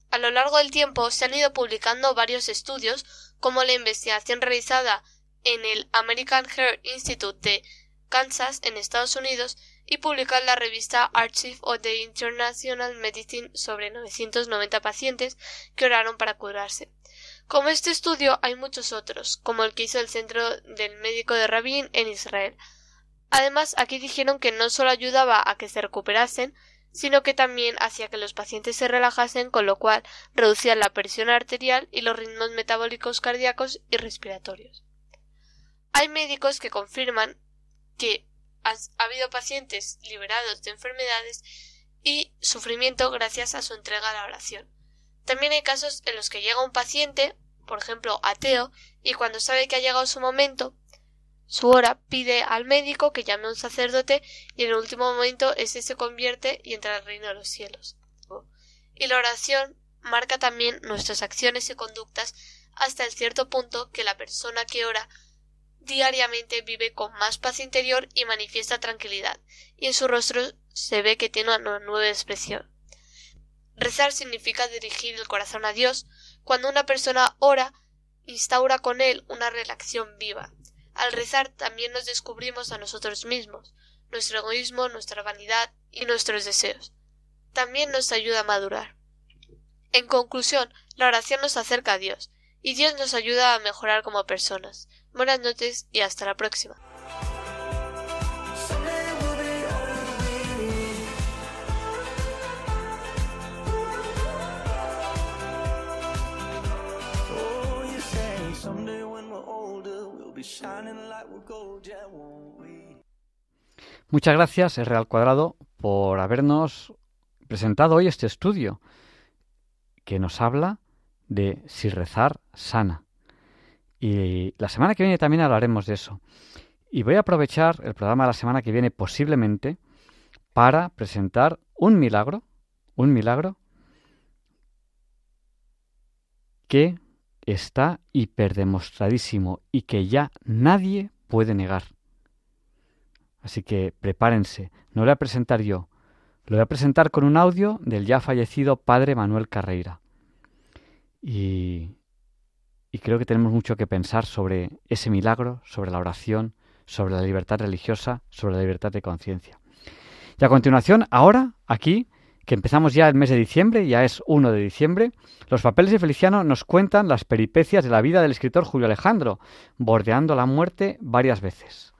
Speaker 10: A lo largo del tiempo se han ido publicando varios estudios, como la investigación realizada en el American Heart Institute de Kansas, en Estados Unidos, y publicar la revista Archive of the International Medicine sobre 990 pacientes que oraron para curarse. Como este estudio hay muchos otros, como el que hizo el Centro del Médico de Rabin en Israel. Además, aquí dijeron que no solo ayudaba a que se recuperasen, sino que también hacía que los pacientes se relajasen, con lo cual reducía la presión arterial y los ritmos metabólicos cardíacos y respiratorios. Hay médicos que confirman que ha habido pacientes liberados de enfermedades y sufrimiento gracias a su entrega a la oración. También hay casos en los que llega un paciente, por ejemplo, ateo, y cuando sabe que ha llegado su momento, su hora pide al médico que llame a un sacerdote y en el último momento ese se convierte y entra al reino de los cielos. Y la oración marca también nuestras acciones y conductas hasta el cierto punto que la persona que ora diariamente vive con más paz interior y manifiesta tranquilidad, y en su rostro se ve que tiene una nueva expresión. Rezar significa dirigir el corazón a Dios. Cuando una persona ora, instaura con él una relación viva. Al rezar también nos descubrimos a nosotros mismos, nuestro egoísmo, nuestra vanidad y nuestros deseos. También nos ayuda a madurar. En conclusión, la oración nos acerca a Dios, y Dios nos ayuda a mejorar como personas. Buenas noches y hasta la próxima.
Speaker 2: Muchas gracias, es Real Cuadrado, por habernos presentado hoy este estudio que nos habla de si rezar sana. Y la semana que viene también hablaremos de eso. Y voy a aprovechar el programa de la semana que viene posiblemente para presentar un milagro, un milagro que está hiperdemostradísimo y que ya nadie puede negar. Así que prepárense, no lo voy a presentar yo, lo voy a presentar con un audio del ya fallecido padre Manuel Carreira. Y, y creo que tenemos mucho que pensar sobre ese milagro, sobre la oración, sobre la libertad religiosa, sobre la libertad de conciencia. Y a continuación, ahora, aquí, que empezamos ya el mes de diciembre, ya es 1 de diciembre, los papeles de Feliciano nos cuentan las peripecias de la vida del escritor Julio Alejandro, bordeando la muerte varias veces.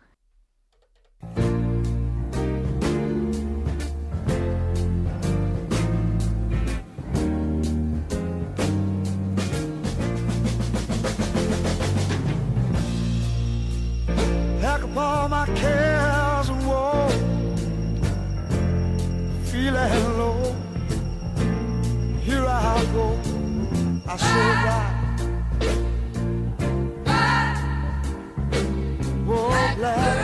Speaker 2: my soul rock. Black.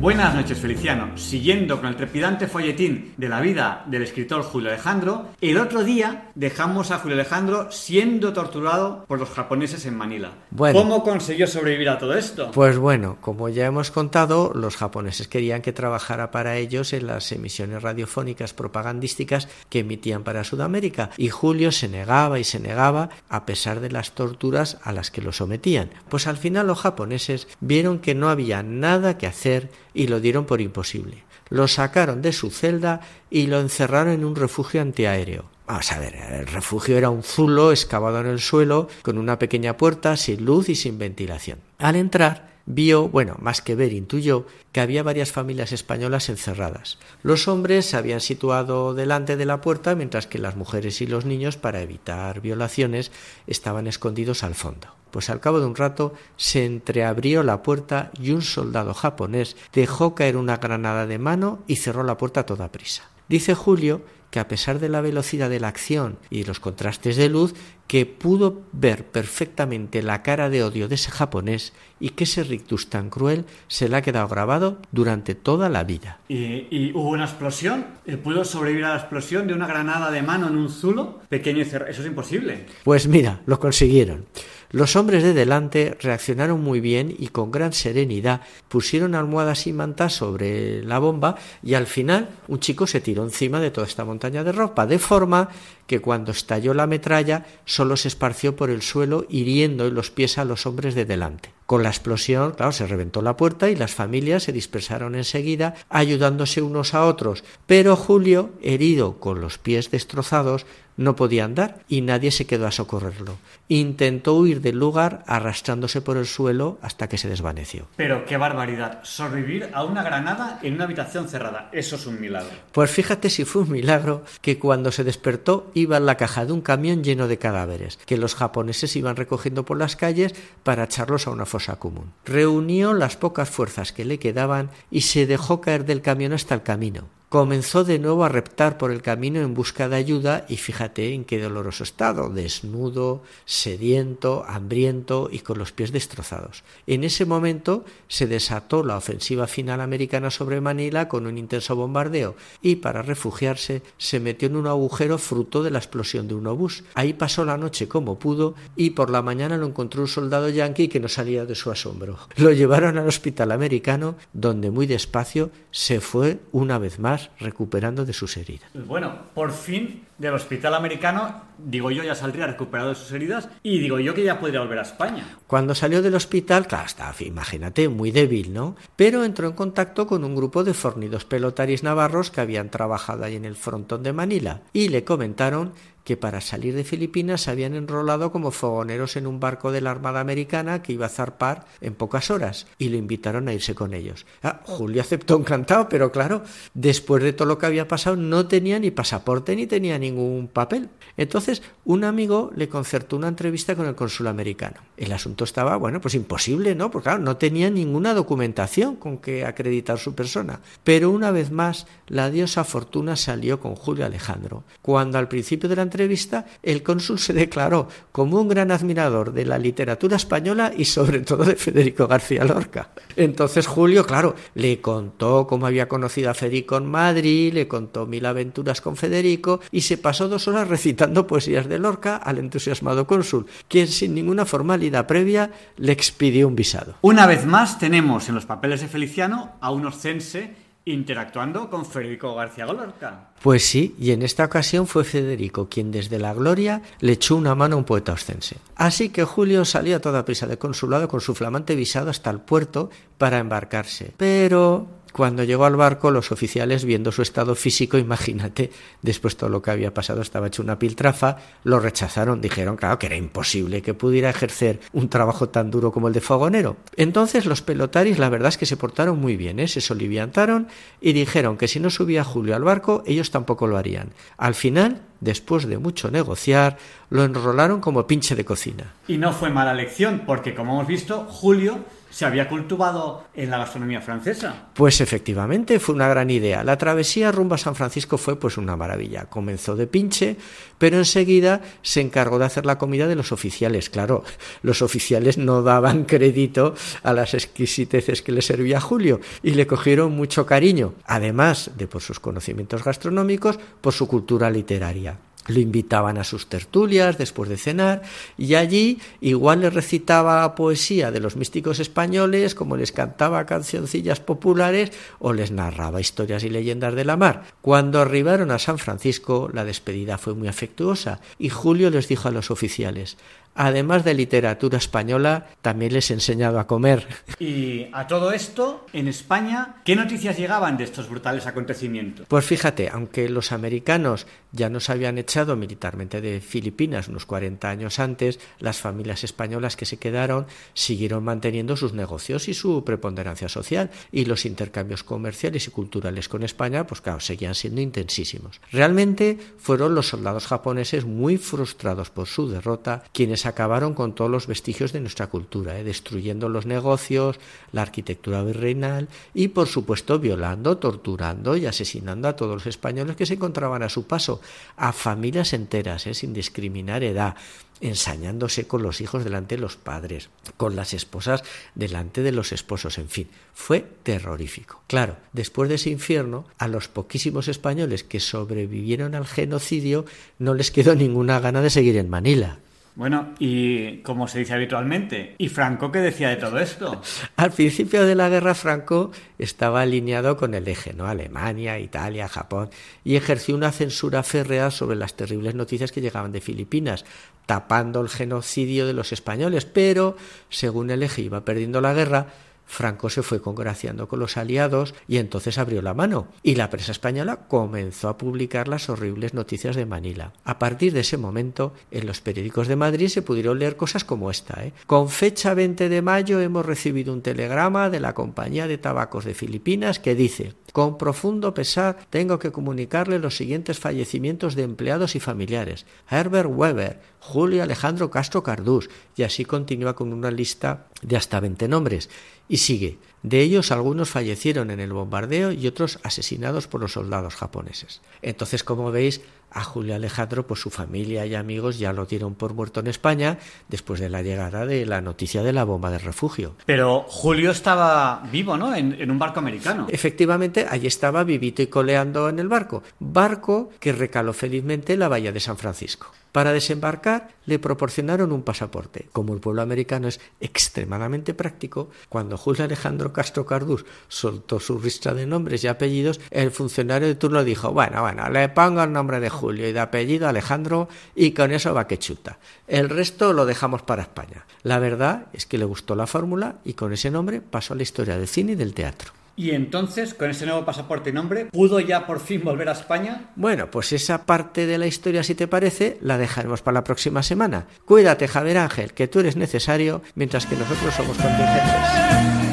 Speaker 2: Buenas noches, Feliciano. Siguiendo con el trepidante folletín de la vida del escritor Julio Alejandro, el otro día dejamos a Julio Alejandro siendo torturado por los japoneses en Manila. ¿Cómo consiguió sobrevivir a todo esto?
Speaker 11: Pues bueno, como ya hemos contado, los japoneses querían que trabajara para ellos en las emisiones radiofónicas propagandísticas que emitían para Sudamérica y Julio se negaba y se negaba a pesar de las torturas a las que lo sometían. Pues al final los japoneses vieron que no había nada que hacer y lo dieron por imposible. Lo sacaron de su celda y lo encerraron en un refugio antiaéreo. Vamos a ver, el refugio era un zulo excavado en el suelo con una pequeña puerta sin luz y sin ventilación. Al entrar, vio, bueno, más que ver, intuyó que había varias familias españolas encerradas. Los hombres se habían situado delante de la puerta mientras que las mujeres y los niños, para evitar violaciones, estaban escondidos al fondo. Pues al cabo de un rato se entreabrió la puerta y un soldado japonés dejó caer una granada de mano y cerró la puerta a toda prisa. Dice Julio que a pesar de la velocidad de la acción y los contrastes de luz, que pudo ver perfectamente la cara de odio de ese japonés y que ese rictus tan cruel se le ha quedado grabado durante toda la vida.
Speaker 2: ¿Y, hubo una explosión? ¿Pudo sobrevivir a la explosión de una granada de mano en un zulo pequeño y cerrado? Eso es imposible.
Speaker 11: Pues mira, lo consiguieron. Los hombres de delante reaccionaron muy bien y con gran serenidad pusieron almohadas y mantas sobre la bomba y al final un chico se tiró encima de toda esta montaña de ropa, de forma que cuando estalló la metralla solo se esparció por el suelo hiriendo en los pies a los hombres de delante. Con la explosión, claro, se reventó la puerta y las familias se dispersaron enseguida, ayudándose unos a otros. Pero Julio, herido con los pies destrozados, no podía andar y nadie se quedó a socorrerlo. Intentó huir del lugar arrastrándose por el suelo hasta que se desvaneció.
Speaker 2: Pero qué barbaridad, sobrevivir a una granada en una habitación cerrada, eso es un milagro.
Speaker 11: Pues fíjate si fue un milagro que cuando se despertó iba en la caja de un camión lleno de cadáveres, que los japoneses iban recogiendo por las calles para echarlos a una fosa común. Reunió las pocas fuerzas que le quedaban y se dejó caer del camión hasta el camino comenzó de nuevo a reptar por el camino en busca de ayuda y fíjate en qué doloroso estado, desnudo, sediento, hambriento y con los pies destrozados. En ese momento se desató la ofensiva final americana sobre Manila con un intenso bombardeo y para refugiarse se metió en un agujero fruto de la explosión de un obús. Ahí pasó la noche como pudo y por la mañana lo encontró un soldado yanqui que no salía de su asombro. Lo llevaron al hospital americano donde muy despacio se fue una vez más recuperando de sus heridas.
Speaker 2: Bueno, por fin del hospital americano, digo yo, ya saldría recuperado de sus heridas y digo yo que ya podría volver a España.
Speaker 11: Cuando salió del hospital, claro, estaba, imagínate, muy débil, ¿no? Pero entró en contacto con un grupo de fornidos pelotaris navarros que habían trabajado ahí en el frontón de Manila y le comentaron que para salir de Filipinas se habían enrolado como fogoneros en un barco de la Armada Americana que iba a zarpar en pocas horas y lo invitaron a irse con ellos. Ah, Julio aceptó encantado, pero claro, después de todo lo que había pasado no tenía ni pasaporte ni tenía ningún papel. Entonces, un amigo le concertó una entrevista con el cónsul americano. El asunto estaba, bueno, pues imposible, ¿no? Porque claro, no tenía ninguna documentación con que acreditar su persona. Pero una vez más, la diosa Fortuna salió con Julio Alejandro. Cuando al principio de la entrevista el cónsul se declaró como un gran admirador de la literatura española y sobre todo de Federico García Lorca. Entonces Julio, claro, le contó cómo había conocido a Federico en Madrid, le contó mil aventuras con Federico y se pasó dos horas recitando poesías de Lorca al entusiasmado cónsul, quien sin ninguna formalidad previa le expidió un visado.
Speaker 2: Una vez más tenemos en los papeles de Feliciano a un oscense interactuando con Federico García Lorca.
Speaker 11: Pues sí, y en esta ocasión fue Federico quien desde la gloria le echó una mano a un poeta ostense. Así que Julio salió a toda prisa del consulado con su flamante visado hasta el puerto para embarcarse. Pero cuando llegó al barco, los oficiales, viendo su estado físico, imagínate, después todo lo que había pasado estaba hecho una piltrafa, lo rechazaron, dijeron, claro, que era imposible que pudiera ejercer un trabajo tan duro como el de fogonero. Entonces los pelotaris, la verdad es que se portaron muy bien, ¿eh? se soliviantaron y dijeron que si no subía Julio al barco, ellos tampoco lo harían. Al final, después de mucho negociar, lo enrolaron como pinche de cocina.
Speaker 2: Y no fue mala lección, porque como hemos visto, Julio se había cultivado en la gastronomía francesa.
Speaker 11: Pues efectivamente, fue una gran idea. La travesía rumbo a San Francisco fue pues una maravilla. Comenzó de pinche, pero enseguida se encargó de hacer la comida de los oficiales. Claro, los oficiales no daban crédito a las exquisiteces que le servía Julio y le cogieron mucho cariño, además de por sus conocimientos gastronómicos, por su cultura literaria. Lo invitaban a sus tertulias después de cenar y allí igual les recitaba poesía de los místicos españoles, como les cantaba cancioncillas populares o les narraba historias y leyendas de la mar. Cuando arribaron a San Francisco, la despedida fue muy afectuosa y Julio les dijo a los oficiales además de literatura española, también les he enseñado a comer.
Speaker 2: Y a todo esto, en España, ¿qué noticias llegaban de estos brutales acontecimientos?
Speaker 11: Pues fíjate, aunque los americanos ya nos habían echado militarmente de Filipinas unos 40 años antes, las familias españolas que se quedaron siguieron manteniendo sus negocios y su preponderancia social y los intercambios comerciales y culturales con España, pues claro, seguían siendo intensísimos. Realmente fueron los soldados japoneses muy frustrados por su derrota quienes acabaron con todos los vestigios de nuestra cultura, ¿eh? destruyendo los negocios, la arquitectura virreinal y por supuesto violando, torturando y asesinando a todos los españoles que se encontraban a su paso, a familias enteras, ¿eh? sin discriminar edad, ensañándose con los hijos delante de los padres, con las esposas delante de los esposos, en fin, fue terrorífico. Claro, después de ese infierno, a los poquísimos españoles que sobrevivieron al genocidio no les quedó ninguna gana de seguir en Manila.
Speaker 2: Bueno, y como se dice habitualmente, ¿y Franco qué decía de todo esto?
Speaker 11: Al principio de la guerra Franco estaba alineado con el eje, ¿no? Alemania, Italia, Japón, y ejerció una censura férrea sobre las terribles noticias que llegaban de Filipinas, tapando el genocidio de los españoles, pero según el eje iba perdiendo la guerra, Franco se fue congraciando con los aliados y entonces abrió la mano y la prensa española comenzó a publicar las horribles noticias de Manila. A partir de ese momento, en los periódicos de Madrid se pudieron leer cosas como esta. ¿eh? Con fecha 20 de mayo hemos recibido un telegrama de la Compañía de Tabacos de Filipinas que dice con profundo pesar tengo que comunicarle los siguientes fallecimientos de empleados y familiares. Herbert Weber, Julio Alejandro Castro Cardús, y así continúa con una lista de hasta 20 nombres. Y sigue. De ellos algunos fallecieron en el bombardeo y otros asesinados por los soldados japoneses. Entonces, como veis, a Julio Alejandro, pues su familia y amigos ya lo dieron por muerto en España después de la llegada de la noticia de la bomba de refugio.
Speaker 2: Pero Julio estaba vivo, ¿no? En, en un barco americano.
Speaker 11: Efectivamente, allí estaba vivito y coleando en el barco. Barco que recaló felizmente en la bahía de San Francisco. Para desembarcar le proporcionaron un pasaporte. Como el pueblo americano es extremadamente práctico, cuando Julio Alejandro Castro Cardús soltó su lista de nombres y apellidos, el funcionario de turno dijo, bueno, bueno, le pongo el nombre de Julio y de apellido Alejandro y con eso va que chuta. El resto lo dejamos para España. La verdad es que le gustó la fórmula y con ese nombre pasó a la historia del cine y del teatro.
Speaker 2: Y entonces, con ese nuevo pasaporte y nombre, ¿pudo ya por fin volver a España?
Speaker 11: Bueno, pues esa parte de la historia, si te parece, la dejaremos para la próxima semana. Cuídate, Javier Ángel, que tú eres necesario, mientras que nosotros somos contingentes.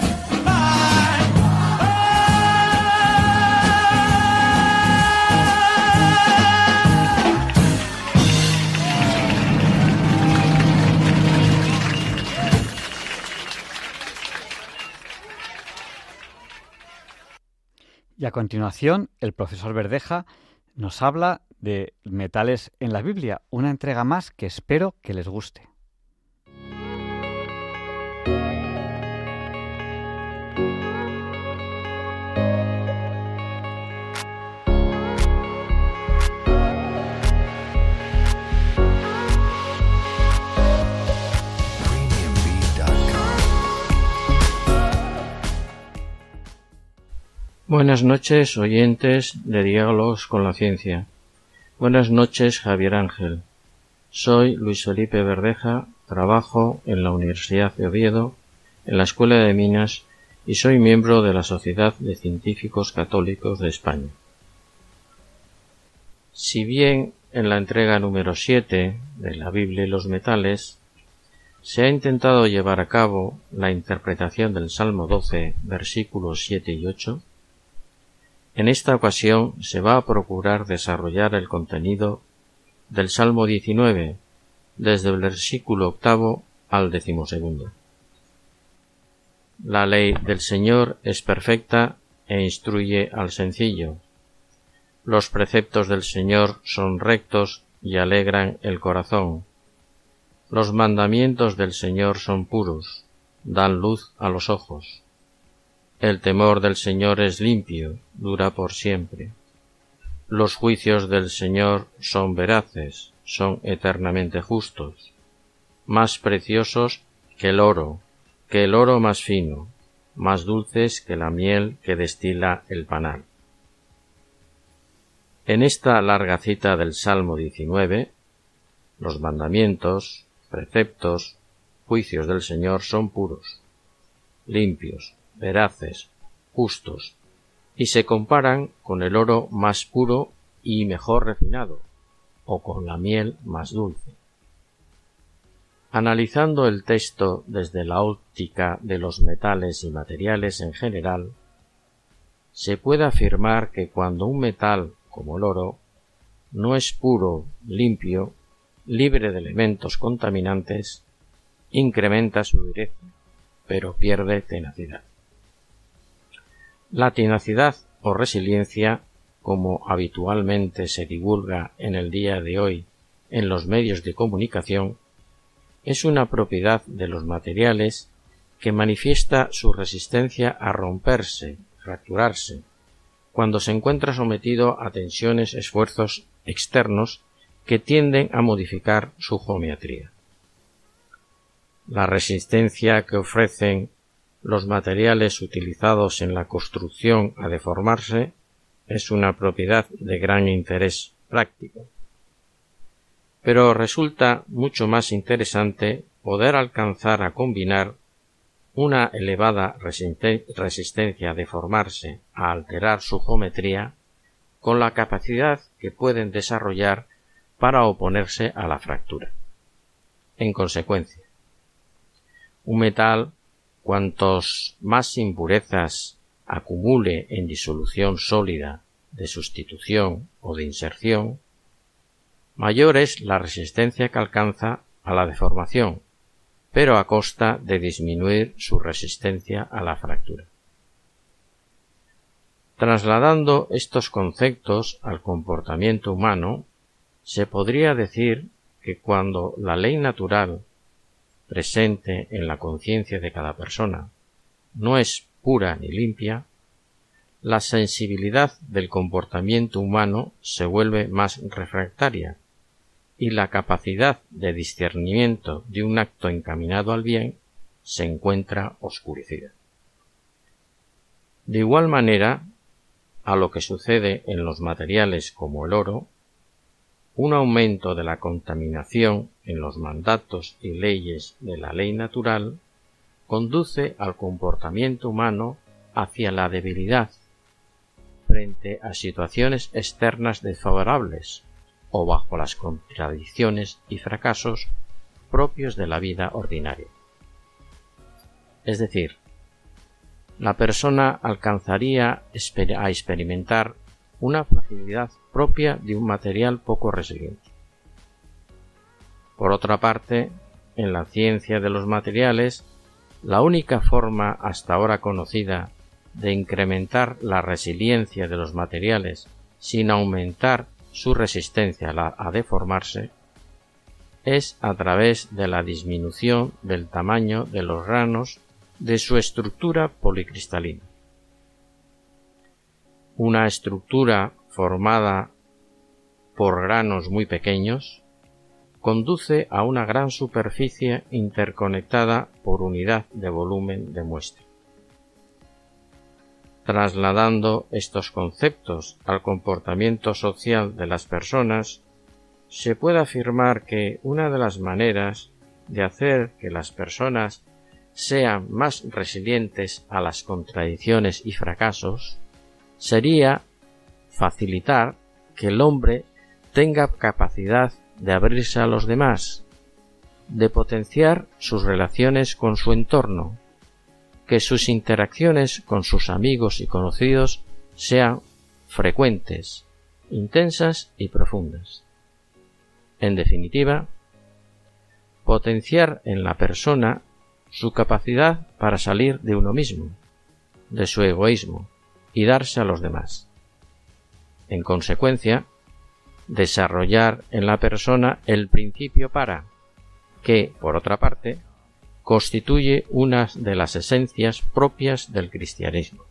Speaker 2: Y a continuación, el profesor Verdeja nos habla de metales en la Biblia, una entrega más que espero que les guste.
Speaker 12: Buenas noches, oyentes de Diálogos con la Ciencia. Buenas noches, Javier Ángel. Soy Luis Felipe Verdeja, trabajo en la Universidad de Oviedo, en la Escuela de Minas y soy miembro de la Sociedad de Científicos Católicos de España. Si bien en la entrega número 7 de la Biblia y los metales se ha intentado llevar a cabo la interpretación del Salmo 12, versículos 7 y 8, en esta ocasión se va a procurar desarrollar el contenido del Salmo 19, desde el versículo octavo al decimosegundo. La ley del Señor es perfecta e instruye al sencillo. Los preceptos del Señor son rectos y alegran el corazón. Los mandamientos del Señor son puros, dan luz a los ojos. El temor del Señor es limpio, dura por siempre. Los juicios del Señor son veraces, son eternamente justos, más preciosos que el oro, que el oro más fino, más dulces que la miel que destila el panal. En esta larga cita del Salmo 19, los mandamientos, preceptos, juicios del Señor son puros, limpios, veraces, justos, y se comparan con el oro más puro y mejor refinado, o con la miel más dulce. Analizando el texto desde la óptica de los metales y materiales en general, se puede afirmar que cuando un metal, como el oro, no es puro, limpio, libre de elementos contaminantes, incrementa su dureza, pero pierde tenacidad. La tenacidad o resiliencia, como habitualmente se divulga en el día de hoy en los medios de comunicación, es una propiedad de los materiales que manifiesta su resistencia a romperse, fracturarse, cuando se encuentra sometido a tensiones, esfuerzos externos que tienden a modificar su geometría. La resistencia que ofrecen los materiales utilizados en la construcción a deformarse es una propiedad de gran interés práctico. Pero resulta mucho más interesante poder alcanzar a combinar una elevada resistencia a deformarse, a alterar su geometría, con la capacidad que pueden desarrollar para oponerse a la fractura. En consecuencia, un metal Cuantos más impurezas acumule en disolución sólida de sustitución o de inserción, mayor es la resistencia que alcanza a la deformación, pero a costa de disminuir su resistencia a la fractura. Trasladando estos conceptos al comportamiento humano, se podría decir que cuando la ley natural presente en la conciencia de cada persona no es pura ni limpia, la sensibilidad del comportamiento humano se vuelve más refractaria y la capacidad de discernimiento de un acto encaminado al bien se encuentra oscurecida. De igual manera, a lo que sucede en los materiales como el oro, un aumento de la contaminación en los mandatos y leyes de la ley natural conduce al comportamiento humano hacia la debilidad frente a situaciones externas desfavorables o bajo las contradicciones y fracasos propios de la vida ordinaria. Es decir, la persona alcanzaría a experimentar una fragilidad propia de un material poco resiliente. Por otra parte, en la ciencia de los materiales, la única forma hasta ahora conocida de incrementar la resiliencia de los materiales sin aumentar su resistencia a deformarse es a través de la disminución del tamaño de los granos de su estructura policristalina una estructura formada por granos muy pequeños conduce a una gran superficie interconectada por unidad de volumen de muestra. Trasladando estos conceptos al comportamiento social de las personas, se puede afirmar que una de las maneras de hacer que las personas sean más resilientes a las contradicciones y fracasos sería facilitar que el hombre tenga capacidad de abrirse a los demás, de potenciar sus relaciones con su entorno, que sus interacciones con sus amigos y conocidos sean frecuentes, intensas y profundas. En definitiva, potenciar en la persona su capacidad para salir de uno mismo, de su egoísmo, y darse a los demás. En consecuencia, desarrollar en la persona el principio para, que, por otra parte, constituye una de las esencias propias del cristianismo.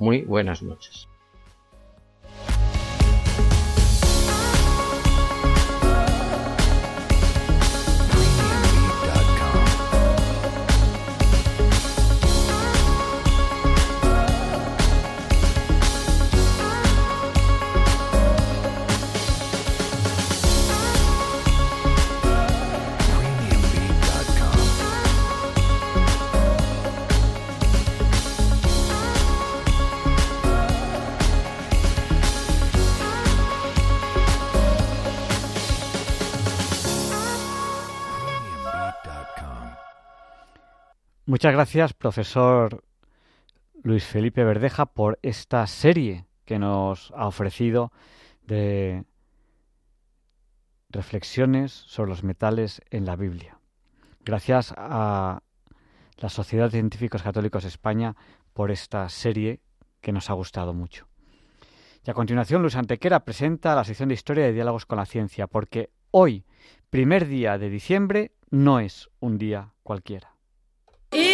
Speaker 12: Muy buenas noches.
Speaker 2: Muchas gracias, profesor Luis Felipe Verdeja, por esta serie que nos ha ofrecido de reflexiones sobre los metales en la Biblia. Gracias a la Sociedad de Científicos Católicos España por esta serie que nos ha gustado mucho. Y a continuación, Luis Antequera presenta la sección de Historia de Diálogos con la Ciencia, porque hoy, primer día de diciembre, no es un día cualquiera.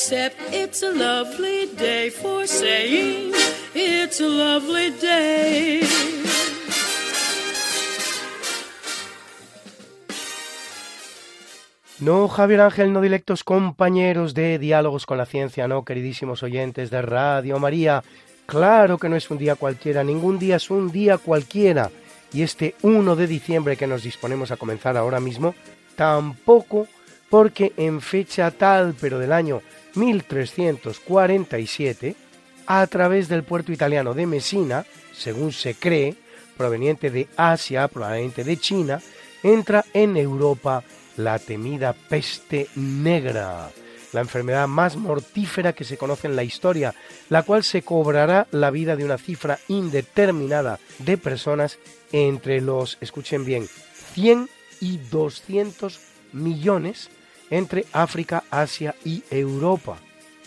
Speaker 2: Except it's a lovely day for saying it's a lovely day.
Speaker 13: No, Javier Ángel, no directos compañeros de Diálogos con la Ciencia, no, queridísimos oyentes de Radio María. Claro que no es un día cualquiera, ningún día es un día cualquiera. Y este 1 de diciembre que nos disponemos a comenzar ahora mismo, tampoco porque en fecha tal, pero del año 1347, a través del puerto italiano de Messina, según se cree, proveniente de Asia, probablemente de China, entra en Europa la temida peste negra, la enfermedad más mortífera que se conoce en la historia, la cual se cobrará la vida de una cifra indeterminada de personas entre los, escuchen bien, 100 y 200 millones entre África, Asia y Europa.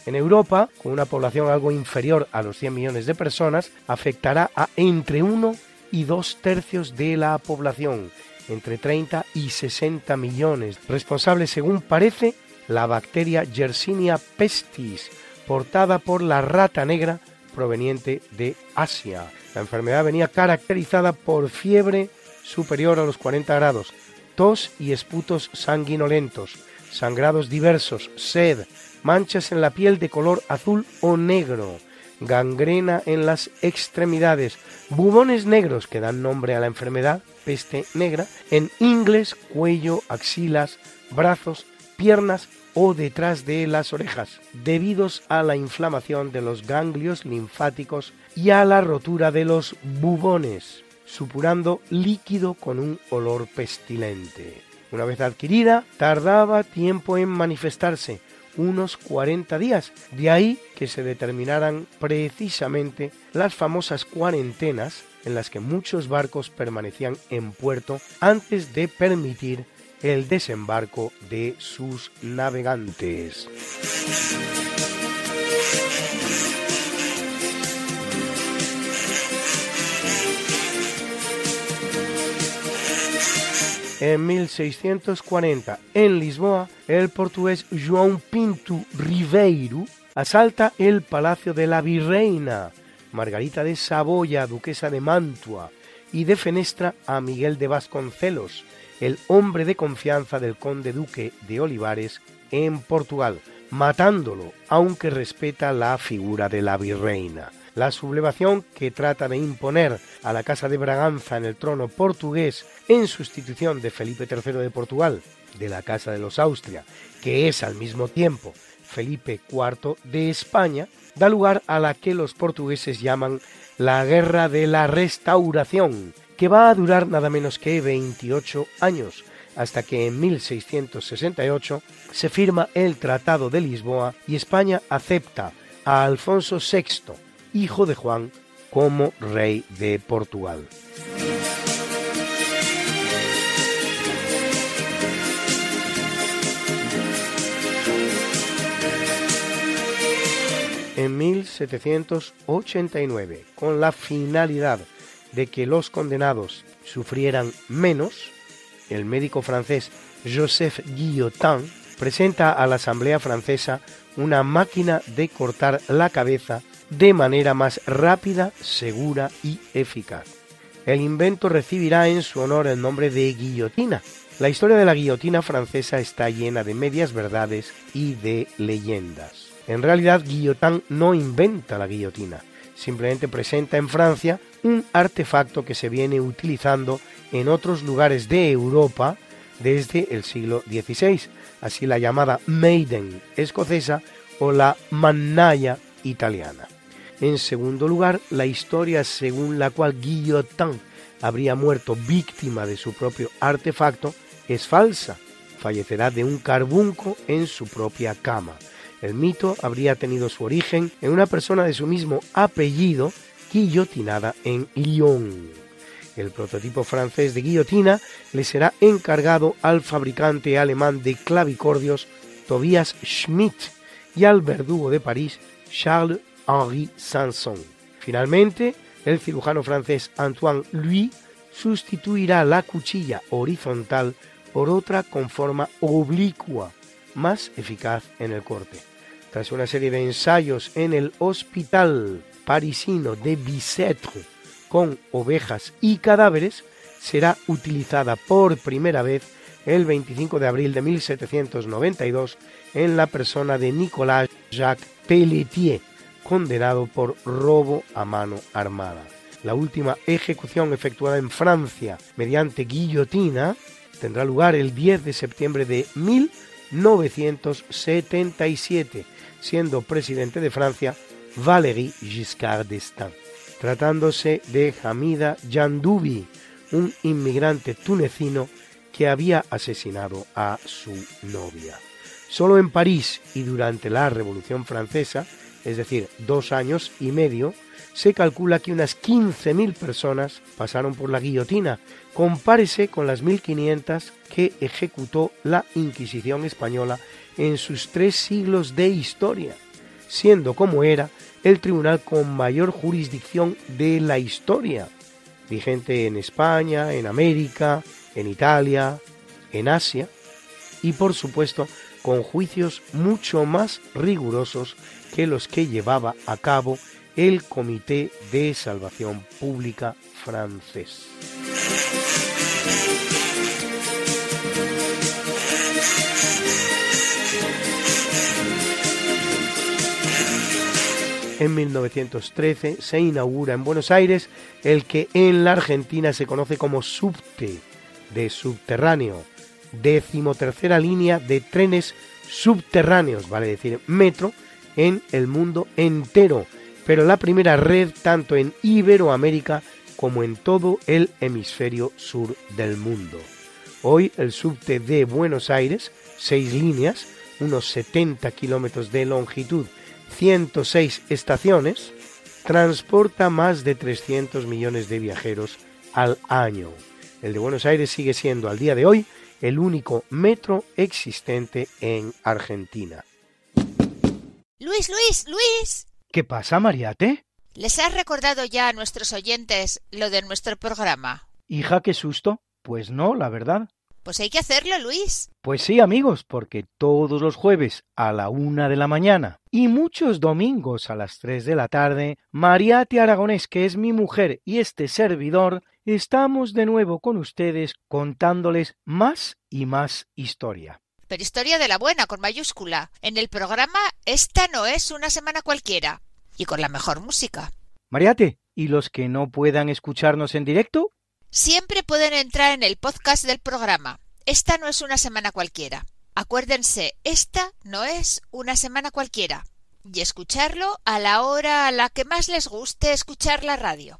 Speaker 13: En Europa, con una población algo inferior a los 100 millones de personas, afectará a entre 1 y 2 tercios de la población, entre 30 y 60 millones, responsable según parece la bacteria Yersinia pestis, portada por la rata negra proveniente de Asia. La enfermedad venía caracterizada por fiebre superior a los 40 grados, tos y esputos sanguinolentos, sangrados diversos, sed, manchas en la piel de color azul o negro, gangrena en las extremidades, bubones negros que dan nombre a la enfermedad, peste negra, en ingles, cuello, axilas, brazos, piernas o detrás de las orejas, debidos a la inflamación de los ganglios linfáticos y a la rotura de los bubones, supurando líquido con un olor pestilente. Una vez adquirida, tardaba tiempo en manifestarse, unos 40 días. De ahí que se determinaran precisamente las famosas cuarentenas en las que muchos barcos permanecían en puerto antes de permitir el desembarco de sus navegantes. En 1640, en Lisboa, el portugués João Pinto Ribeiro asalta el palacio de la virreina Margarita de Saboya, duquesa de Mantua, y defenestra a Miguel de Vasconcelos, el hombre de confianza del conde duque de Olivares en Portugal, matándolo, aunque respeta la figura de la virreina. La sublevación que trata de imponer a la Casa de Braganza en el trono portugués en sustitución de Felipe III de Portugal, de la Casa de los Austria, que es al mismo tiempo Felipe IV de España, da lugar a la que los portugueses llaman la Guerra de la Restauración, que va a durar nada menos que 28 años, hasta que en 1668 se firma el Tratado de Lisboa y España acepta a Alfonso VI, hijo de Juan, como rey de Portugal. En 1789, con la finalidad de que los condenados sufrieran menos, el médico francés Joseph Guillotin presenta a la Asamblea Francesa una máquina de cortar la cabeza de manera más rápida, segura y eficaz. El invento recibirá en su honor el nombre de guillotina. La historia de la guillotina francesa está llena de medias verdades y de leyendas. En realidad, Guillotin no inventa la guillotina, simplemente presenta en Francia un artefacto que se viene utilizando en otros lugares de Europa desde el siglo XVI, así la llamada Maiden escocesa o la Mannaia italiana. En segundo lugar, la historia según la cual Guillotin habría muerto víctima de su propio artefacto es falsa. Fallecerá de un carbunco en su propia cama. El mito habría tenido su origen en una persona de su mismo apellido guillotinada en Lyon. El prototipo francés de guillotina le será encargado al fabricante alemán de clavicordios Tobias Schmidt y al verdugo de París Charles-Henri Sanson. Finalmente, el cirujano francés Antoine Louis sustituirá la cuchilla horizontal por otra con forma oblicua, más eficaz en el corte. Tras una serie de ensayos en el hospital parisino de Bicêtre con ovejas y cadáveres, será utilizada por primera vez el 25 de abril de 1792 en la persona de Nicolas Jacques Pelletier, condenado por robo a mano armada. La última ejecución efectuada en Francia mediante guillotina tendrá lugar el 10 de septiembre de 1977, siendo presidente de Francia Valéry Giscard d'Estaing, tratándose de Hamida Jandoubi, un inmigrante tunecino que había asesinado a su novia. Solo en París y durante la Revolución Francesa, es decir, dos años y medio, se calcula que unas 15.000 personas pasaron por la guillotina. Compárese con las 1.500 que ejecutó la Inquisición española en sus tres siglos de historia, siendo como era el tribunal con mayor jurisdicción de la historia, vigente en España, en América, en Italia, en Asia, y por supuesto con juicios mucho más rigurosos que los que llevaba a cabo el Comité de Salvación Pública francés. En 1913 se inaugura en Buenos Aires el que en la Argentina se conoce como subte, de subterráneo, decimotercera línea de trenes subterráneos, vale decir metro, en el mundo entero, pero la primera red tanto en Iberoamérica como en todo el hemisferio sur del mundo. Hoy el subte de Buenos Aires, seis líneas, unos 70 kilómetros de longitud, 106 estaciones, transporta más de 300 millones de viajeros al año. El de Buenos Aires sigue siendo al día de hoy el único metro existente en Argentina.
Speaker 14: Luis, Luis, Luis.
Speaker 13: ¿Qué pasa, Mariate?
Speaker 14: ¿Les has recordado ya a nuestros oyentes lo de nuestro programa?
Speaker 13: Hija, qué susto. Pues no, la verdad.
Speaker 14: Pues hay que hacerlo, Luis.
Speaker 13: Pues sí, amigos, porque todos los jueves a la una de la mañana y muchos domingos a las tres de la tarde, Mariate Aragonés, que es mi mujer y este servidor, estamos de nuevo con ustedes contándoles más y más historia.
Speaker 14: Pero historia de la buena, con mayúscula. En el programa Esta no es una semana cualquiera. Y con la mejor música.
Speaker 13: Mariate, ¿y los que no puedan escucharnos en directo?
Speaker 14: Siempre pueden entrar en el podcast del programa. Esta no es una semana cualquiera. Acuérdense, esta no es una semana cualquiera. Y escucharlo a la hora a la que más les guste escuchar la radio.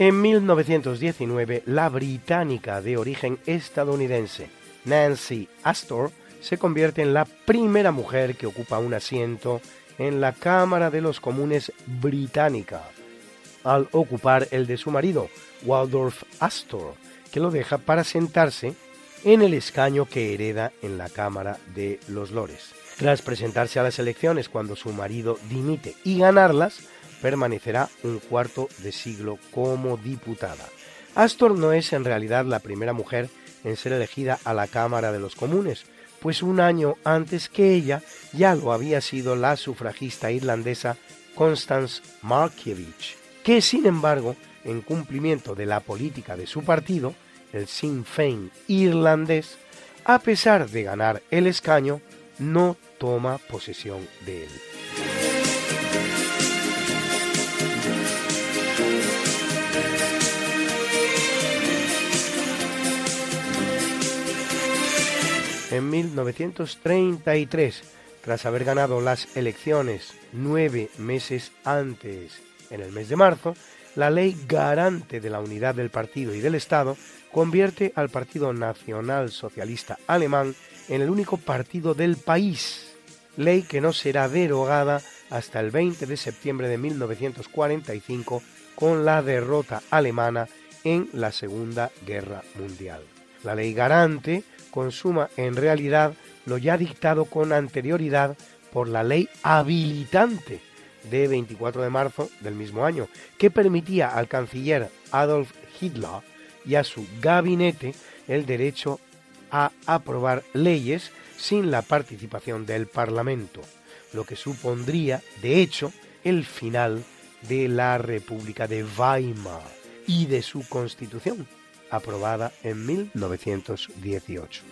Speaker 13: En 1919, la británica de origen estadounidense Nancy Astor se convierte en la primera mujer que ocupa un asiento en la Cámara de los Comunes británica, al ocupar el de su marido, Waldorf Astor, que lo deja para sentarse en el escaño que hereda en la Cámara de los Lores. Tras presentarse a las elecciones cuando su marido dimite y ganarlas, permanecerá un cuarto de siglo como diputada. Astor no es en realidad la primera mujer en ser elegida a la Cámara de los Comunes, pues un año antes que ella ya lo había sido la sufragista irlandesa Constance Markievicz, que sin embargo, en cumplimiento de la política de su partido, el Sinn Féin irlandés, a pesar de ganar el escaño, no toma posesión de él. En 1933, tras haber ganado las elecciones nueve meses antes, en el mes de marzo, la ley garante de la unidad del partido y del Estado convierte al Partido Nacional Socialista Alemán en el único partido del país, ley que no será derogada hasta el 20 de septiembre de 1945 con la derrota alemana en la Segunda Guerra Mundial. La ley garante consuma en realidad lo ya dictado con anterioridad por la ley habilitante de 24 de marzo del mismo año, que permitía al canciller Adolf Hitler y a su gabinete el derecho a aprobar leyes sin la participación del Parlamento, lo que supondría, de hecho, el final de la República de Weimar y de su constitución, aprobada en 1918.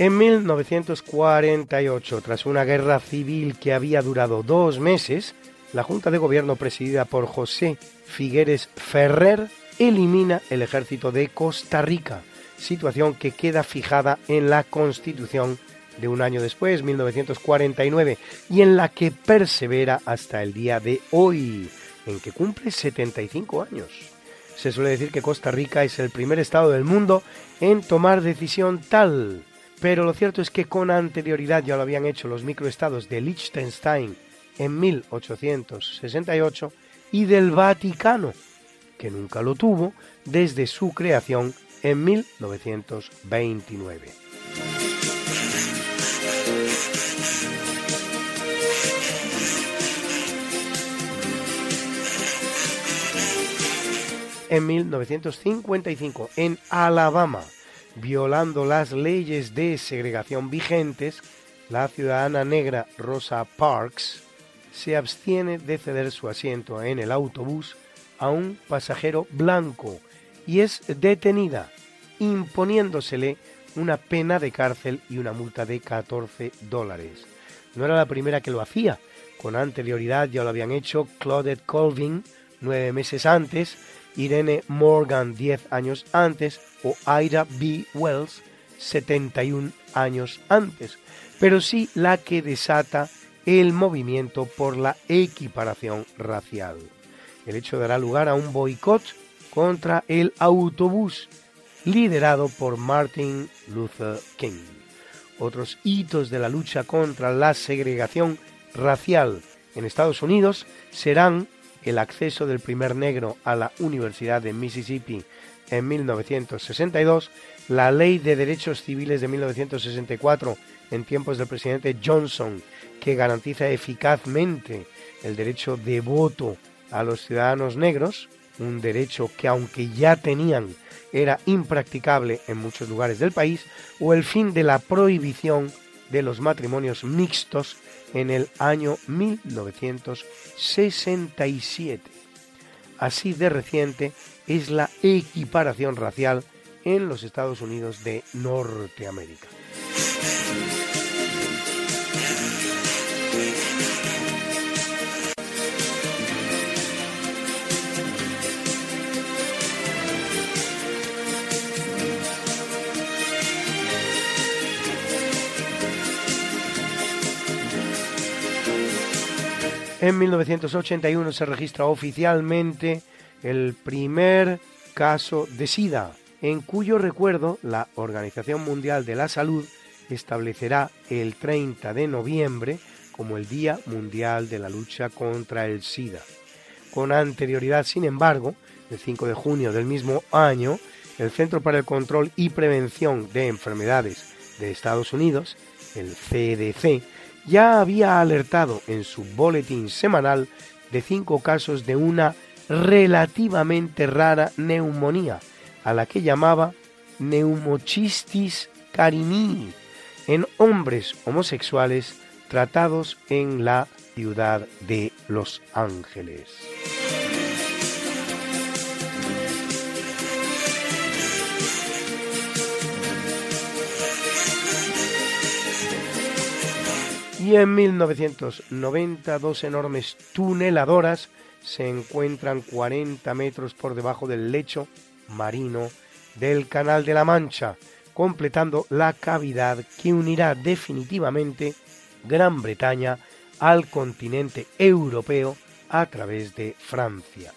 Speaker 13: En 1948, tras una guerra civil que había durado dos meses, la Junta de Gobierno presidida por José Figueres Ferrer elimina el ejército de Costa Rica, situación que queda fijada en la Constitución de un año después, 1949, y en la que persevera hasta el día de hoy, en que cumple 75 años. Se suele decir que Costa Rica es el primer estado del mundo en tomar decisión tal pero lo cierto es que con anterioridad ya lo habían hecho los microestados de Liechtenstein en 1868 y del Vaticano, que nunca lo tuvo desde su creación en 1929. En 1955, en Alabama, violando las leyes de segregación vigentes, la ciudadana negra Rosa Parks se abstiene de ceder su asiento en el autobús a un pasajero blanco y es detenida, imponiéndosele una pena de cárcel y una multa de 14 dólares. No era la primera que lo hacía, con anterioridad ya lo habían hecho Claudette Colvin nueve meses antes, Irene Morgan 10 años antes o Ida B. Wells 71 años antes, pero sí la que desata el movimiento por la equiparación racial. El hecho dará lugar a un boicot contra el autobús liderado por Martin Luther King. Otros hitos de la lucha contra la segregación racial en Estados Unidos serán el acceso del primer negro a la Universidad de Mississippi en 1962, la Ley de Derechos Civiles de 1964 en tiempos del presidente Johnson, que garantiza eficazmente el derecho de voto a los ciudadanos negros, un derecho que aunque ya tenían era impracticable en muchos lugares del país, o el fin de la prohibición de los matrimonios mixtos en el año 1967. Así de reciente es la equiparación racial en los Estados Unidos de Norteamérica. En 1981 se registra oficialmente el primer caso de SIDA, en cuyo recuerdo la Organización Mundial de la Salud establecerá el 30 de noviembre como el Día Mundial de la Lucha contra el SIDA. Con anterioridad, sin embargo, el 5 de junio del mismo año, el Centro para el Control y Prevención de Enfermedades de Estados Unidos, el CDC, ya había alertado en su boletín semanal de cinco casos de una relativamente rara neumonía, a la que llamaba neumochistis carinii, en hombres homosexuales tratados en la ciudad de Los Ángeles. Y en 1990 dos enormes tuneladoras se encuentran 40 metros por debajo del lecho marino del Canal de la Mancha, completando la cavidad que unirá definitivamente Gran Bretaña al continente europeo a través de Francia.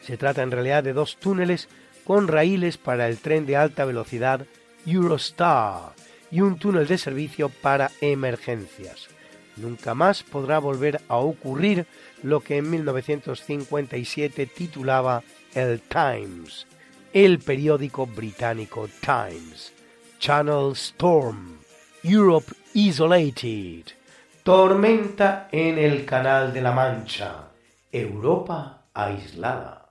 Speaker 13: Se trata en realidad de dos túneles con raíles para el tren de alta velocidad Eurostar y un túnel de servicio para emergencias. Nunca más podrá volver a ocurrir lo que en 1957 titulaba el Times, el periódico británico Times. Channel Storm, Europe Isolated, tormenta en el Canal de la Mancha, Europa aislada.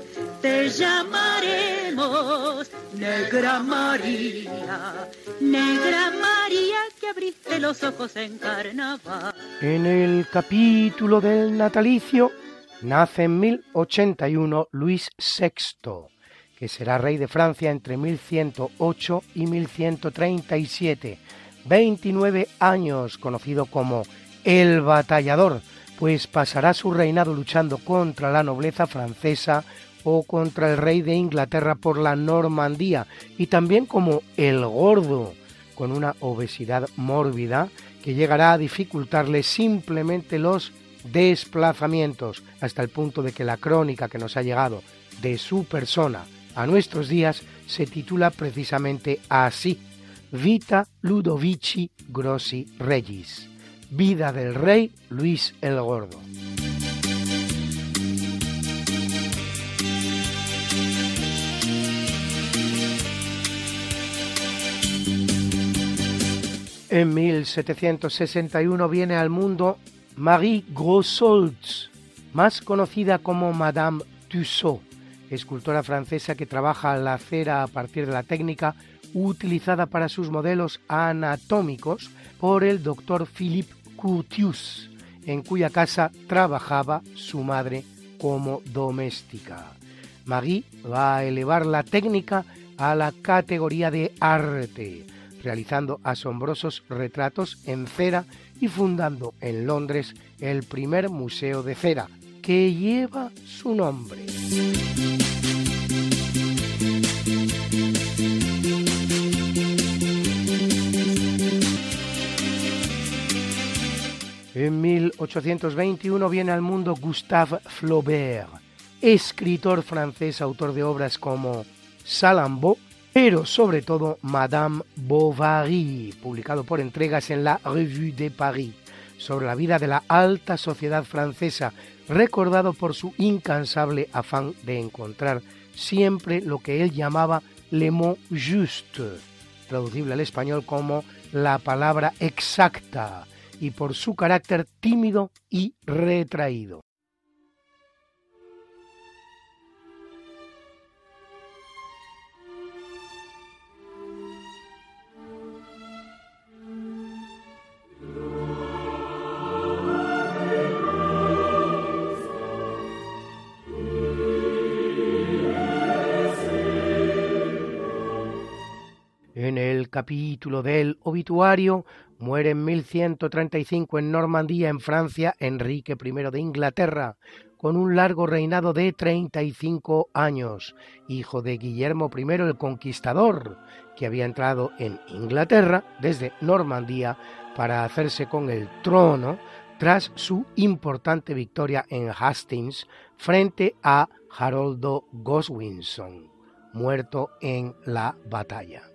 Speaker 15: te llamaremos Negra María, Negra María que abriste los ojos en carnaval.
Speaker 13: En el capítulo del natalicio nace en 1081 Luis VI, que será rey de Francia entre 1108 y 1137. 29 años, conocido como el batallador, pues pasará su reinado luchando contra la nobleza francesa, o contra el rey de Inglaterra por la Normandía y también como el gordo, con una obesidad mórbida que llegará a dificultarle simplemente los desplazamientos, hasta el punto de que la crónica que nos ha llegado de su persona a nuestros días se titula precisamente así, Vita Ludovici Grossi Regis, vida del rey Luis el Gordo. En 1761 viene al mundo Marie Grossolz, más conocida como Madame Tussaud, escultora francesa que trabaja la cera a partir de la técnica utilizada para sus modelos anatómicos por el doctor Philippe Curtius, en cuya casa trabajaba su madre como doméstica. Marie va a elevar la técnica a la categoría de arte realizando asombrosos retratos en cera y fundando en Londres el primer museo de cera, que lleva su nombre. En 1821 viene al mundo Gustave Flaubert, escritor francés, autor de obras como Salammbô, pero sobre todo Madame Bovary, publicado por entregas en la Revue de Paris, sobre la vida de la alta sociedad francesa, recordado por su incansable afán de encontrar siempre lo que él llamaba le mot juste, traducible al español como la palabra exacta, y por su carácter tímido y retraído. En el capítulo del obituario Muere en 1135 en Normandía, en Francia, Enrique I de Inglaterra, con un largo reinado de 35 años, hijo de Guillermo I el Conquistador, que había entrado en Inglaterra desde Normandía para hacerse con el trono tras su importante victoria en Hastings frente a Haroldo Goswinson, muerto en la batalla.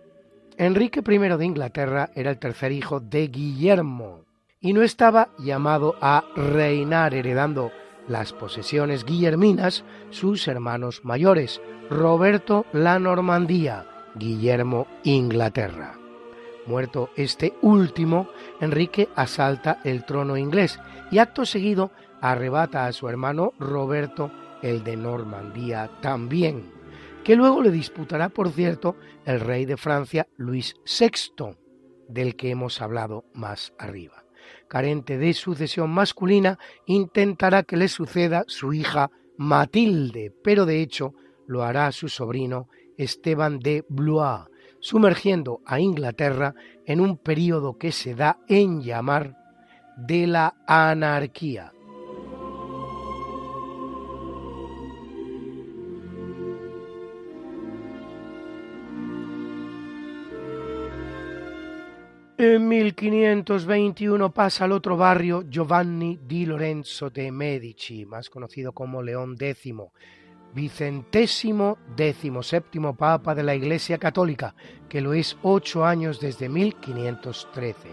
Speaker 13: Enrique I de Inglaterra era el tercer hijo de Guillermo y no estaba llamado a reinar heredando las posesiones guillerminas sus hermanos mayores, Roberto la Normandía, Guillermo Inglaterra. Muerto este último, Enrique asalta el trono inglés y acto seguido arrebata a su hermano Roberto el de Normandía también, que luego le disputará, por cierto, el rey de Francia Luis VI, del que hemos hablado más arriba. Carente de sucesión masculina, intentará que le suceda su hija Matilde, pero de hecho lo hará su sobrino Esteban de Blois, sumergiendo a Inglaterra en un período que se da en llamar de la anarquía, En 1521 pasa al otro barrio Giovanni di Lorenzo de Medici, más conocido como León X, vicentésimo décimo séptimo papa de la Iglesia Católica, que lo es ocho años desde 1513.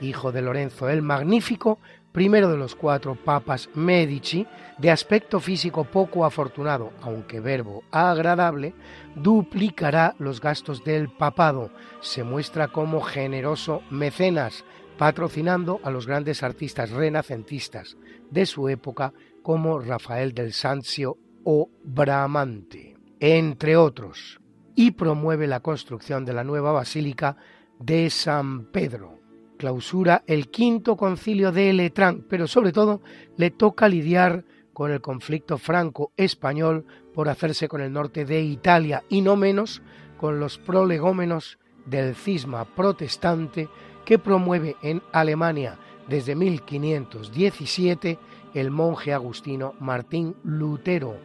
Speaker 13: Hijo de Lorenzo el Magnífico, primero de los cuatro papas Medici, de aspecto físico poco afortunado, aunque verbo agradable, duplicará los gastos del papado. Se muestra como generoso mecenas, patrocinando a los grandes artistas renacentistas de su época como Rafael del Sancio o Bramante, entre otros, y promueve la construcción de la nueva basílica de San Pedro clausura el quinto concilio de Letrán, pero sobre todo le toca lidiar con el conflicto franco-español por hacerse con el norte de Italia y no menos con los prolegómenos del cisma protestante que promueve en Alemania desde 1517 el monje agustino Martín Lutero,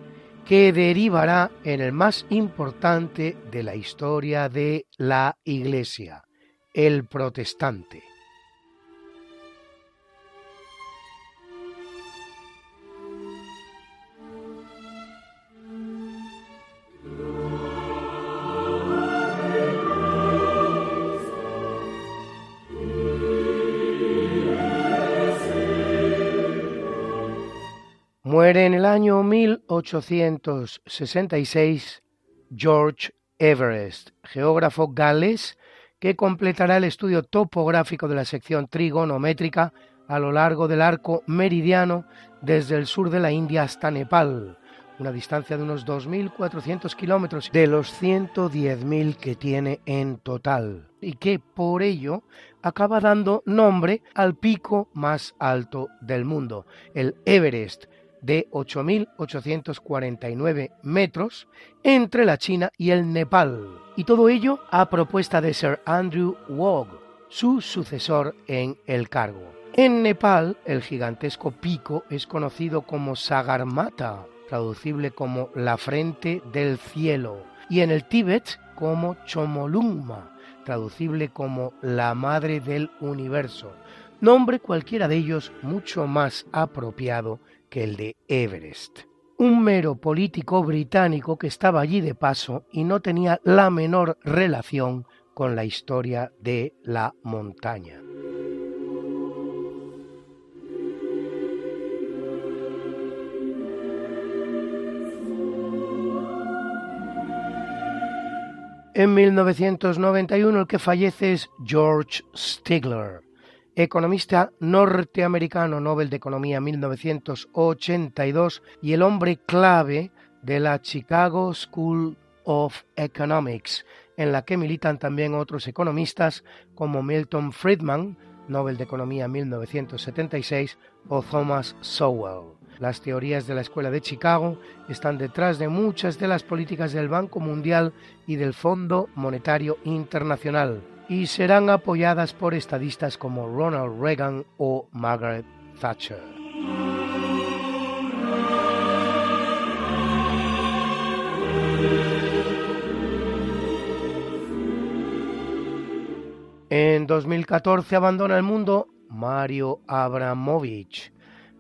Speaker 13: que derivará en el más importante de la historia de la Iglesia, el protestante. Muere en el año 1866 George Everest, geógrafo galés que completará el estudio topográfico de la sección trigonométrica a lo largo del arco meridiano desde el sur de la India hasta Nepal, una distancia de unos 2.400 kilómetros de los 110.000 que tiene en total, y que por ello acaba dando nombre al pico más alto del mundo, el Everest, de 8.849 metros entre la China y el Nepal, y todo ello a propuesta de Sir Andrew Wog, su sucesor en el cargo. En Nepal, el gigantesco pico es conocido como Sagarmata, traducible como la frente del cielo, y en el Tíbet como Chomolungma, traducible como la madre del universo, nombre cualquiera de ellos mucho más apropiado que el de Everest. Un mero político británico que estaba allí de paso y no tenía la menor relación con la historia de la montaña. En 1991 el que fallece es George Stigler, economista norteamericano Nobel de Economía 1982 y el hombre clave de la Chicago School of Economics, en la que militan también otros economistas como Milton Friedman, Nobel de Economía 1976, o Thomas Sowell. Las teorías de la Escuela de Chicago están detrás de muchas de las políticas del Banco Mundial y del Fondo Monetario Internacional y serán apoyadas por estadistas como Ronald Reagan o Margaret Thatcher. En 2014 abandona el mundo Mario Abramovich,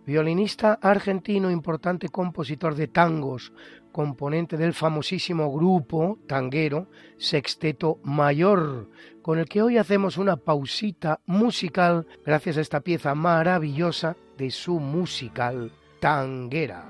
Speaker 13: violinista argentino, importante compositor de tangos, componente del famosísimo grupo tanguero Sexteto Mayor, con el que hoy hacemos una pausita musical gracias a esta pieza maravillosa de su musical tanguera.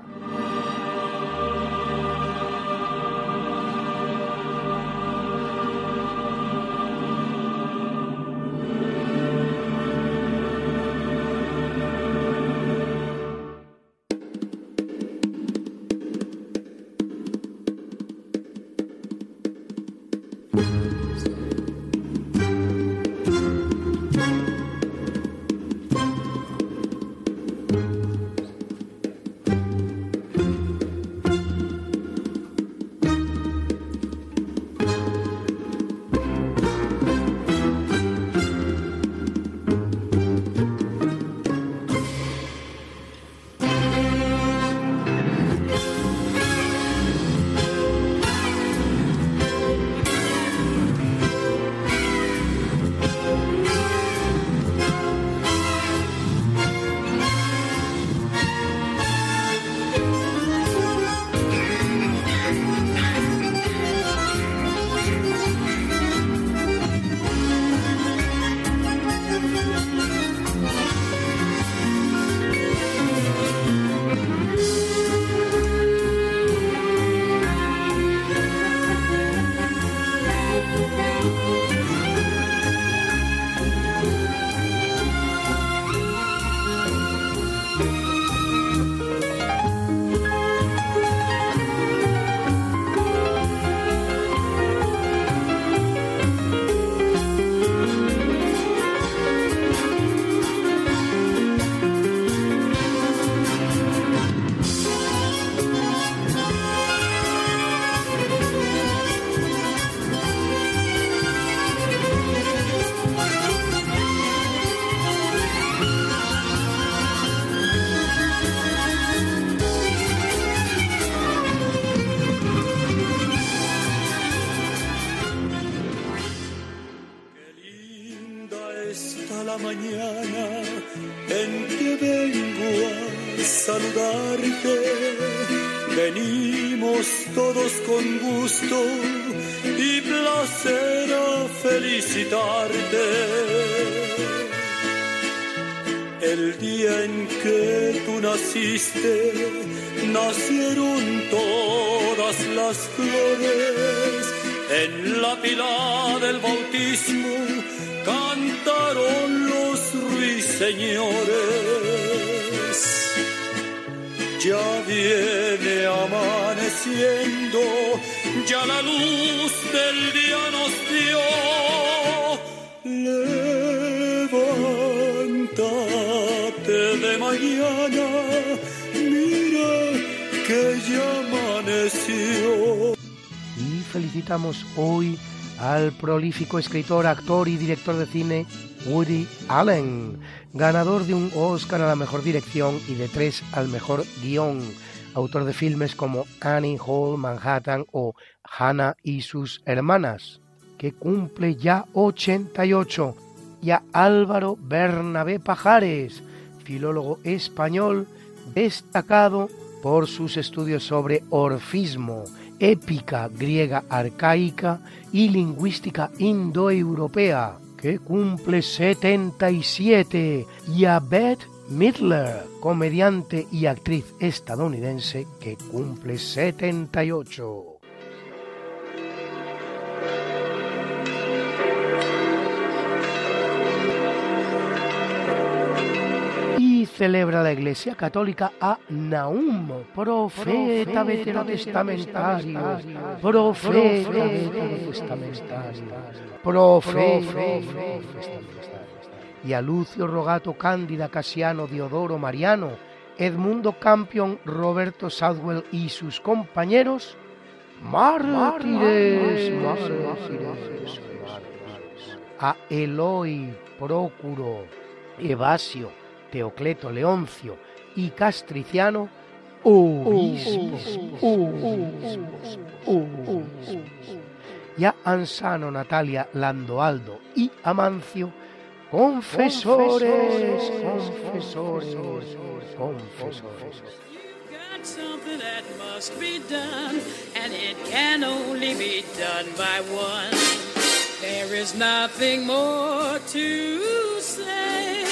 Speaker 13: Escritor, actor y director de cine Woody Allen, ganador de un Oscar a la mejor dirección y de tres al mejor guion, autor de filmes como Annie Hall, Manhattan o Hannah y sus hermanas, que cumple ya 88, y a Álvaro Bernabé Pajares, filólogo español destacado por sus estudios sobre orfismo, épica griega arcaica y lingüística indoeuropea, que cumple 77, y a Beth Midler, comediante y actriz estadounidense, que cumple 78. Celebra la Iglesia Católica a Naum, profeta veterotestamentario, profeta veterotestamentario, profeta y a Lucio Rogato Cándida Casiano Diodoro Mariano, Edmundo Campion, Roberto Southwell y sus compañeros, mártires, mártires, a Eloi, Prócuro, Evasio, Teocleto, Leoncio y Castriciano, obispos, y a Ansano, Natalia, Landoaldo y Amancio, confesores, confesores, confesores.
Speaker 16: something that must be done, and it can only be done by one. There is nothing more to say,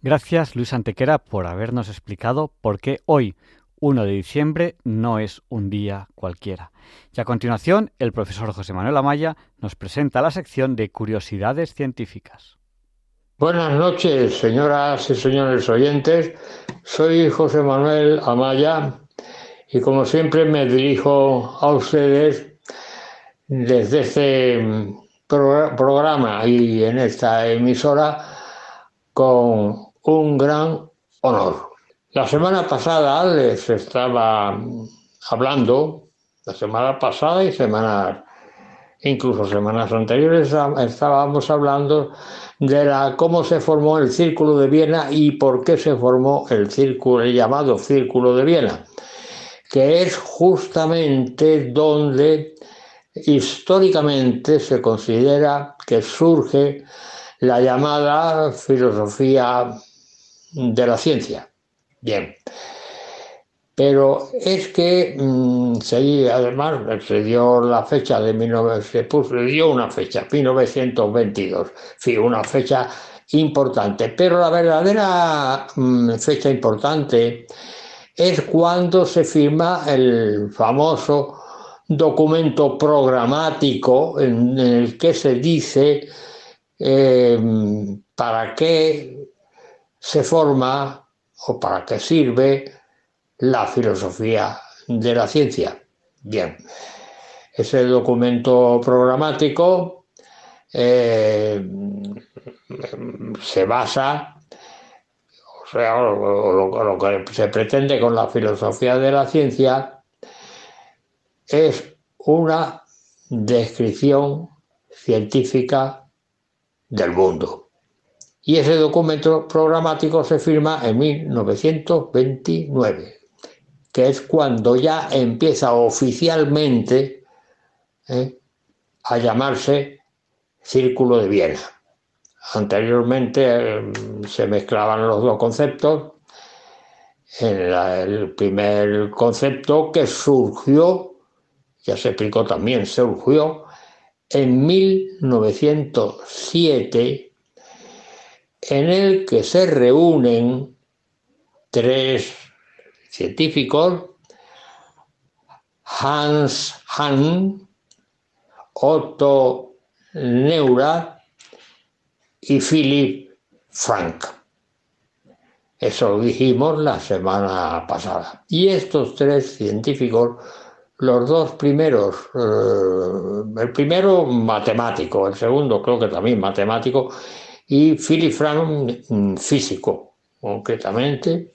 Speaker 2: Gracias Luis Antequera por habernos explicado por qué hoy, 1 de diciembre, no es un día cualquiera. Y a continuación, el profesor José Manuel Amaya nos presenta la sección de curiosidades científicas.
Speaker 17: Buenas noches, señoras y señores oyentes. Soy José Manuel Amaya y como siempre me dirijo a ustedes desde este programa y en esta emisora con un gran honor. La semana pasada les estaba hablando, la semana pasada y semanas, incluso semanas anteriores, estábamos hablando de la, cómo se formó el Círculo de Viena y por qué se formó el el llamado Círculo de Viena, que es justamente donde históricamente se considera que surge la llamada filosofía de la ciencia. Bien. Pero es que mm, además se dio la fecha de 1900, se dio una fecha, 1922, sí, una fecha importante. Pero la verdadera mm, fecha importante es cuando se firma el famoso documento programático en el que se dice eh, para qué se forma o para qué sirve la filosofía de la ciencia. Bien, ese documento programático eh, se basa, o sea, lo, que se pretende con la filosofía de la ciencia es una descripción científica del mundo. Y ese documento programático se firma en 1929, que es cuando ya empieza oficialmente ¿eh? a llamarse Círculo de Viena. Anteriormente eh, se mezclaban los dos conceptos. el primer concepto que surgió, ya se explicó también, surgió en 1907 en el que se reúnen tres científicos, Hans Hahn, Otto Neura y Philip Frank. Eso lo dijimos la semana pasada. Y estos tres científicos, los dos primeros, eh, el primero matemático, el segundo creo que también matemático, y Philip Frank, físico, concretamente,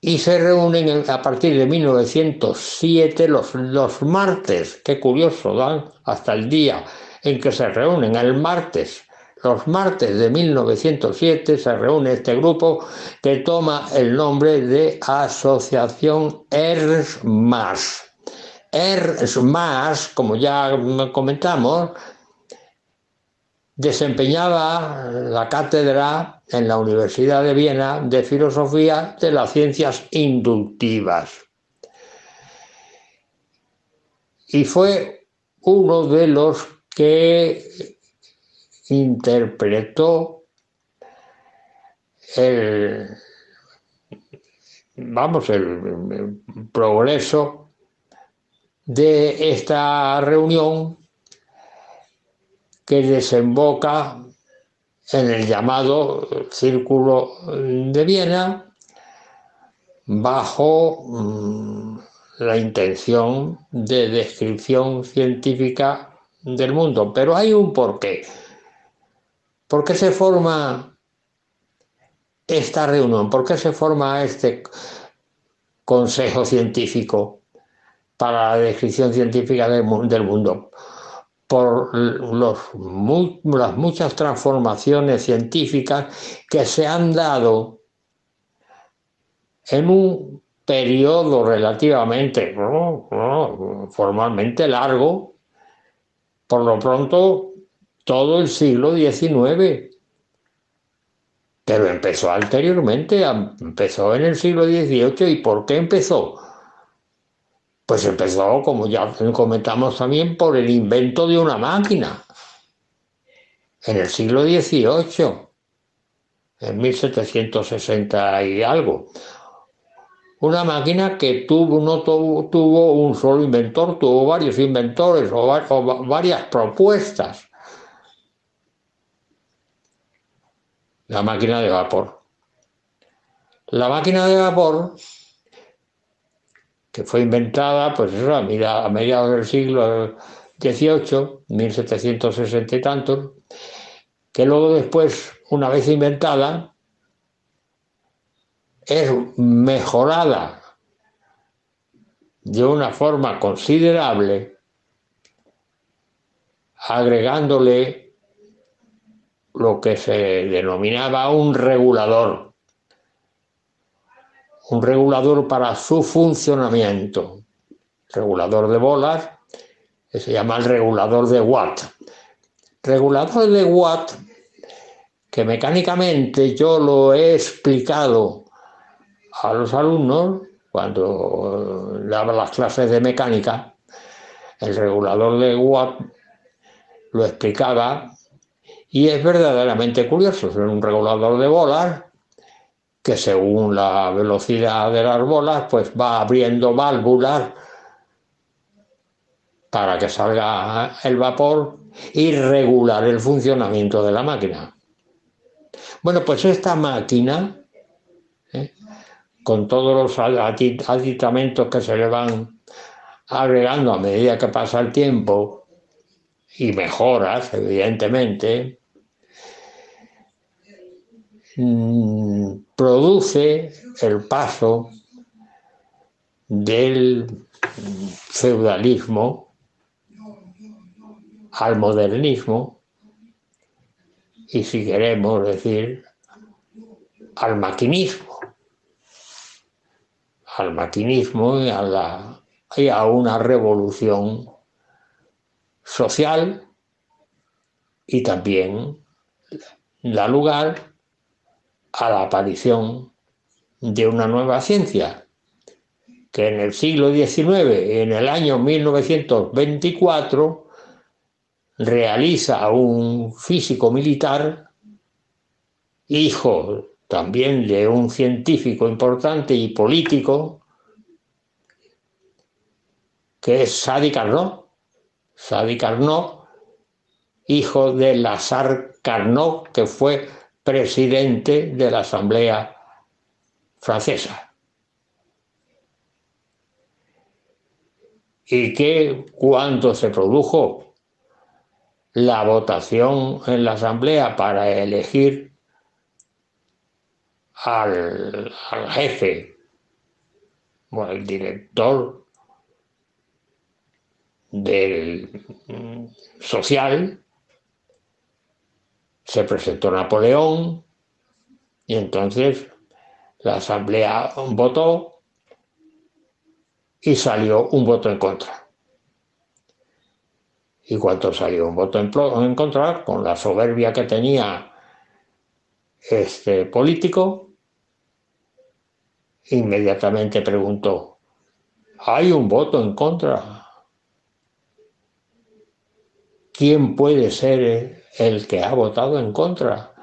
Speaker 17: y se reúnen a partir de 1907 los, los martes, qué curioso, dan hasta el día en que se reúnen, el martes, los martes de 1907 se reúne este grupo que toma el nombre de Asociación ERSMAS. ERSMAS, como ya comentamos, desempeñaba la cátedra en la Universidad de Viena de Filosofía de las Ciencias Inductivas. Y fue uno de los que interpretó el, vamos, el progreso de esta reunión que desemboca en el llamado Círculo de Viena bajo mm, la intención de descripción científica del mundo, pero hay un porqué. ¿Por qué se forma esta reunión? ¿Por qué se forma este consejo científico para la descripción científica del, mundo? Por las muchas transformaciones científicas que se han dado en un periodo relativamente, formalmente largo, por lo pronto todo el siglo XIX. Pero empezó anteriormente, empezó en el siglo XVIII. ¿Y por qué empezó? Pues empezó, como ya comentamos también, por el invento de una máquina. En el siglo XVIII, en 1760 y algo. Una máquina que tuvo, no tuvo, un solo inventor, tuvo varios inventores o, varias propuestas. La máquina de vapor. La máquina de vapor, que fue inventada pues a mediados del siglo XVIII, 1760 y tantos, que luego después, una vez inventada, es mejorada de una forma considerable, agregándole lo que se denominaba un regulador, un regulador para su funcionamiento, regulador de bolas, que se llama el regulador de Watt. Regulador de Watt, que mecánicamente yo lo he explicado a los alumnos cuando daba las clases de mecánica, el regulador de Watt lo explicaba y es verdaderamente curioso. Es un regulador de bolas que según la velocidad de las bolas pues va abriendo válvulas para que salga el vapor y regular el funcionamiento de la máquina. Bueno, pues esta máquina con todos los aditamentos que se le van agregando a medida que pasa el tiempo y mejoras, evidentemente, mm, produce el paso del feudalismo al modernismo y si queremos decir al maquinismo. Al maquinismo y a, una revolución social y también da lugar a la aparición de una nueva ciencia que en el siglo XIX, en el año 1924, realiza un físico militar, hijo también de un científico importante y político, que es Sadi Carnot. Sadi Carnot, hijo de Lazare Carnot, que fue presidente de la Asamblea Francesa. Y que cuando se produjo la votación en la Asamblea para elegir al, jefe o al director del social, se presentó Napoleón y entonces la asamblea votó y salió un voto en contra. Y cuando salió un voto en, contra, con la soberbia que tenía este político, Inmediatamente preguntó, ¿hay un voto en contra? ¿Quién puede ser el que ha votado en contra?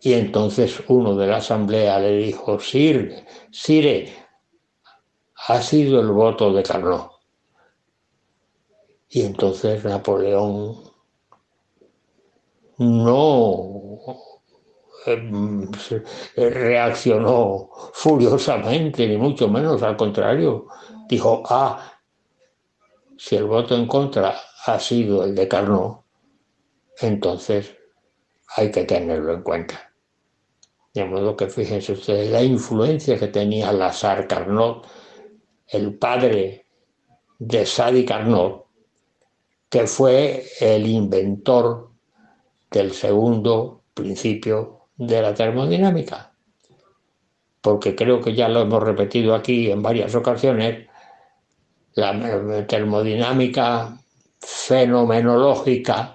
Speaker 17: Y entonces uno de la asamblea le dijo, Sir, Sire, ha sido el voto de Carnot. Y entonces Napoleón no Em, reaccionó furiosamente, ni mucho menos, al contrario. Dijo, ah, si el voto en contra ha sido el de Carnot, entonces hay que tenerlo en cuenta. De modo que fíjense ustedes la influencia que tenía Lazar Carnot, el padre de Sadi Carnot, que fue el inventor del segundo principio de la termodinámica. Porque creo que ya lo hemos repetido aquí en varias ocasiones, la termodinámica fenomenológica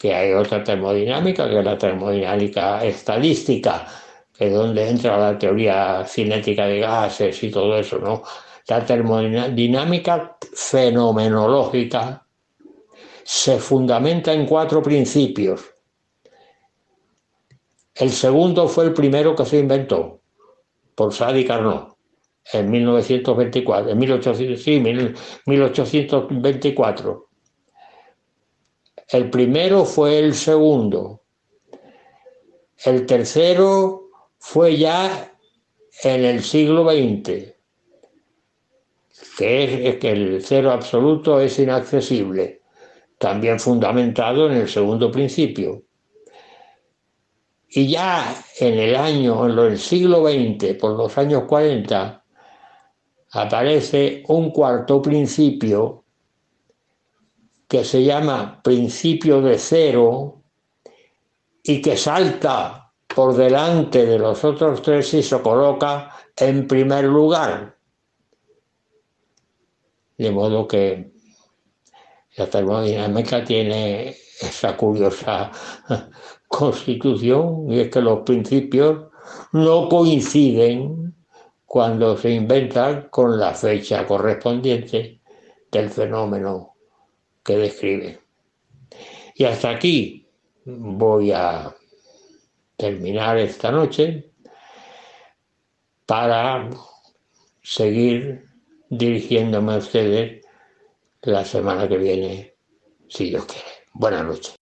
Speaker 17: que hay otra termodinámica, que es la termodinámica estadística, que es donde entra la teoría cinética de gases y todo eso, ¿no? La termodinámica fenomenológica se fundamenta en cuatro principios. El segundo fue el primero que se inventó por Sadi Carnot en 1924, en 1800, sí, 1824 el primero fue el segundo. El tercero fue ya en el siglo XX, que es que el cero absoluto es inaccesible, también fundamentado en el segundo principio. Y ya en el año, en el siglo XX, por los años 40, aparece un cuarto principio que se llama principio de cero y que salta por delante de los otros tres y se coloca en primer lugar. De modo que la termodinámica tiene esa curiosa constitución y es que los principios no coinciden cuando se inventan con la fecha correspondiente del fenómeno que describe. Y hasta aquí voy a terminar esta noche para seguir dirigiéndome a ustedes la semana que viene, si Dios quiere. Buenas noches.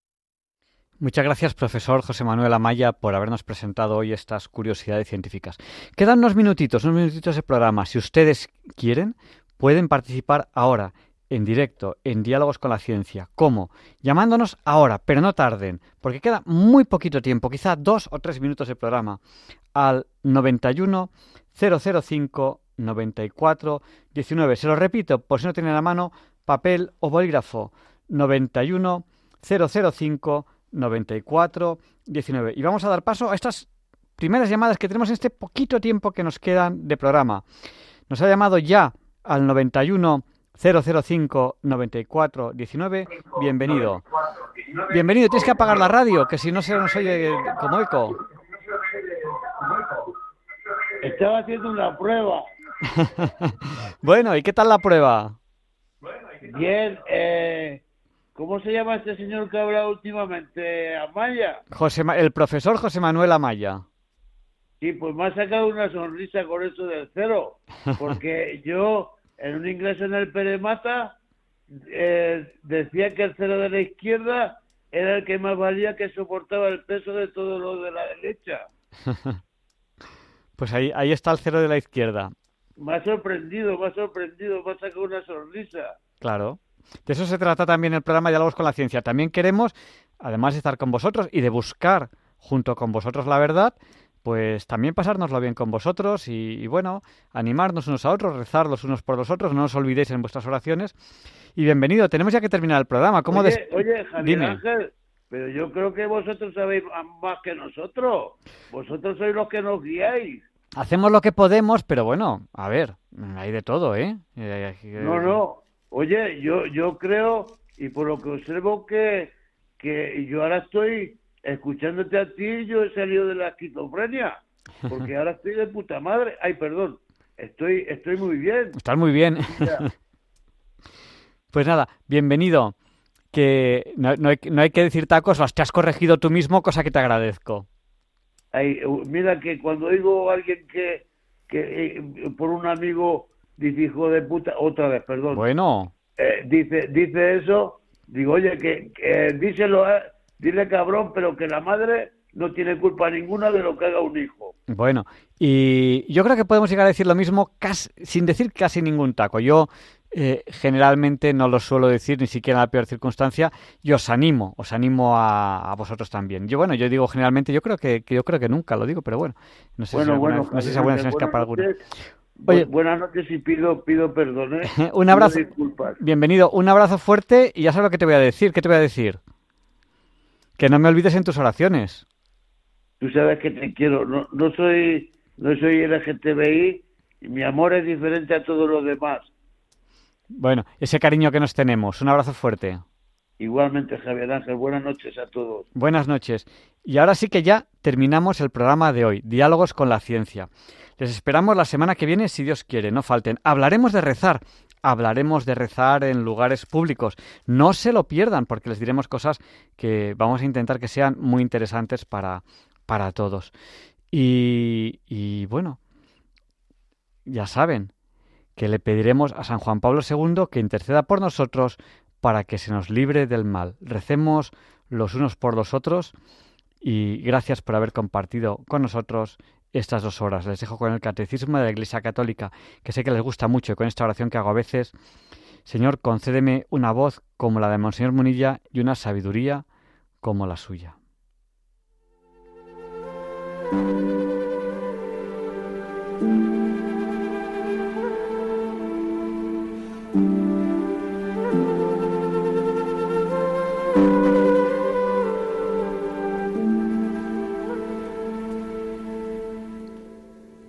Speaker 2: Muchas gracias, profesor José Manuel Amaya, por habernos presentado hoy estas curiosidades científicas. Quedan unos minutitos, unos minutitos de programa. Si ustedes quieren, pueden participar ahora en directo, en Diálogos con la Ciencia. ¿Cómo? Llamándonos ahora, pero no tarden, porque queda muy poquito tiempo, quizá dos o tres minutos de programa, al 91 005 94 19. Se lo repito, por si no tienen a la mano, papel o bolígrafo, 91 005 94 19. Y vamos a dar paso a estas primeras llamadas que tenemos en este poquito tiempo que nos quedan de programa. Nos ha llamado ya al 91 005 94 19. Bienvenido. Bienvenido. Tienes que apagar la radio, que si no se nos oye como eco.
Speaker 4: Estaba haciendo una prueba.
Speaker 2: bueno, ¿y qué tal la prueba?
Speaker 4: Bien, eh, ¿cómo se llama este señor que habla últimamente? ¿Amaya?
Speaker 2: José, el profesor José Manuel Amaya.
Speaker 4: Sí, pues me ha sacado una sonrisa con eso del cero, porque yo en un inglés en el Peremata eh, decía que el cero de la izquierda era el que más valía que soportaba el peso de todo lo de la derecha.
Speaker 2: pues ahí, ahí está el cero de la izquierda.
Speaker 4: Me ha sorprendido, me ha sorprendido, me ha sacado una sonrisa.
Speaker 2: Claro. De eso se trata también el programa Diálogos con la Ciencia. También queremos, además de estar con vosotros y de buscar junto con vosotros la verdad, pues también pasárnoslo bien con vosotros y, bueno, animarnos unos a otros, rezar los unos por los otros, no os olvidéis en vuestras oraciones. Y bienvenido, tenemos ya que terminar el programa. ¿Cómo
Speaker 4: oye, oye Javier Ángel, pero yo creo que vosotros sabéis más que nosotros. Vosotros sois los que nos guiáis.
Speaker 2: Hacemos lo que podemos, pero bueno, a ver, hay de todo, ¿eh?
Speaker 4: No, no. Oye, yo, yo creo, y por lo que observo, que, que yo ahora estoy escuchándote a ti yo he salido de la esquizofrenia, porque ahora estoy de puta madre. Ay, perdón, estoy, estoy muy bien.
Speaker 2: Estás muy bien. pues nada, bienvenido. Que no, no, hay, no, hay, que decir tacos, las te has corregido tú mismo, cosa que te agradezco.
Speaker 4: Ay, mira que cuando oigo a alguien que, que eh, por un amigo dice hijo de puta, otra vez, perdón.
Speaker 2: Bueno.
Speaker 4: Eh, dice, dice eso, digo, oye, que, que díselo, eh, dile cabrón, pero que la madre no tiene culpa ninguna de lo que haga un hijo.
Speaker 2: Bueno, y yo creo que podemos llegar a decir lo mismo casi, sin decir casi ningún taco. Yo eh, generalmente no lo suelo decir ni siquiera en la peor circunstancia y os animo, os animo a, vosotros también. Yo bueno, yo digo generalmente, yo creo que, yo creo que nunca lo digo, pero bueno, no sé si alguna, no sé si alguna se me escapa alguna.
Speaker 4: Oye, buenas noches y pido pido perdón. ¿eh?
Speaker 2: un abrazo. Bienvenido, un abrazo fuerte y ya sabes lo que te voy a decir. ¿Qué te voy a decir? Que no me olvides en tus oraciones.
Speaker 4: Tú sabes que te quiero. No, no soy no soy LGTBI y mi amor es diferente a todos los demás.
Speaker 2: Bueno, ese cariño que nos tenemos. Un abrazo fuerte.
Speaker 4: Igualmente, Javier Ángel. Buenas noches a todos.
Speaker 2: Buenas noches. Y ahora sí que ya terminamos el programa de hoy, Diálogos con la Ciencia. Les esperamos la semana que viene, si Dios quiere, no falten. Hablaremos de rezar. Hablaremos de rezar en lugares públicos. No se lo pierdan, porque les diremos cosas que vamos a intentar que sean muy interesantes para, para todos. Y, y bueno, ya saben, que le pediremos a San Juan Pablo II que interceda por nosotros para que se nos libre del mal. Recemos los unos por los otros y gracias por haber compartido con nosotros estas dos horas. Les dejo con el Catecismo de la Iglesia Católica, que sé que les gusta mucho y con esta oración que hago a veces. Señor, concédeme una voz como la de Monseñor Munilla y una sabiduría como la suya.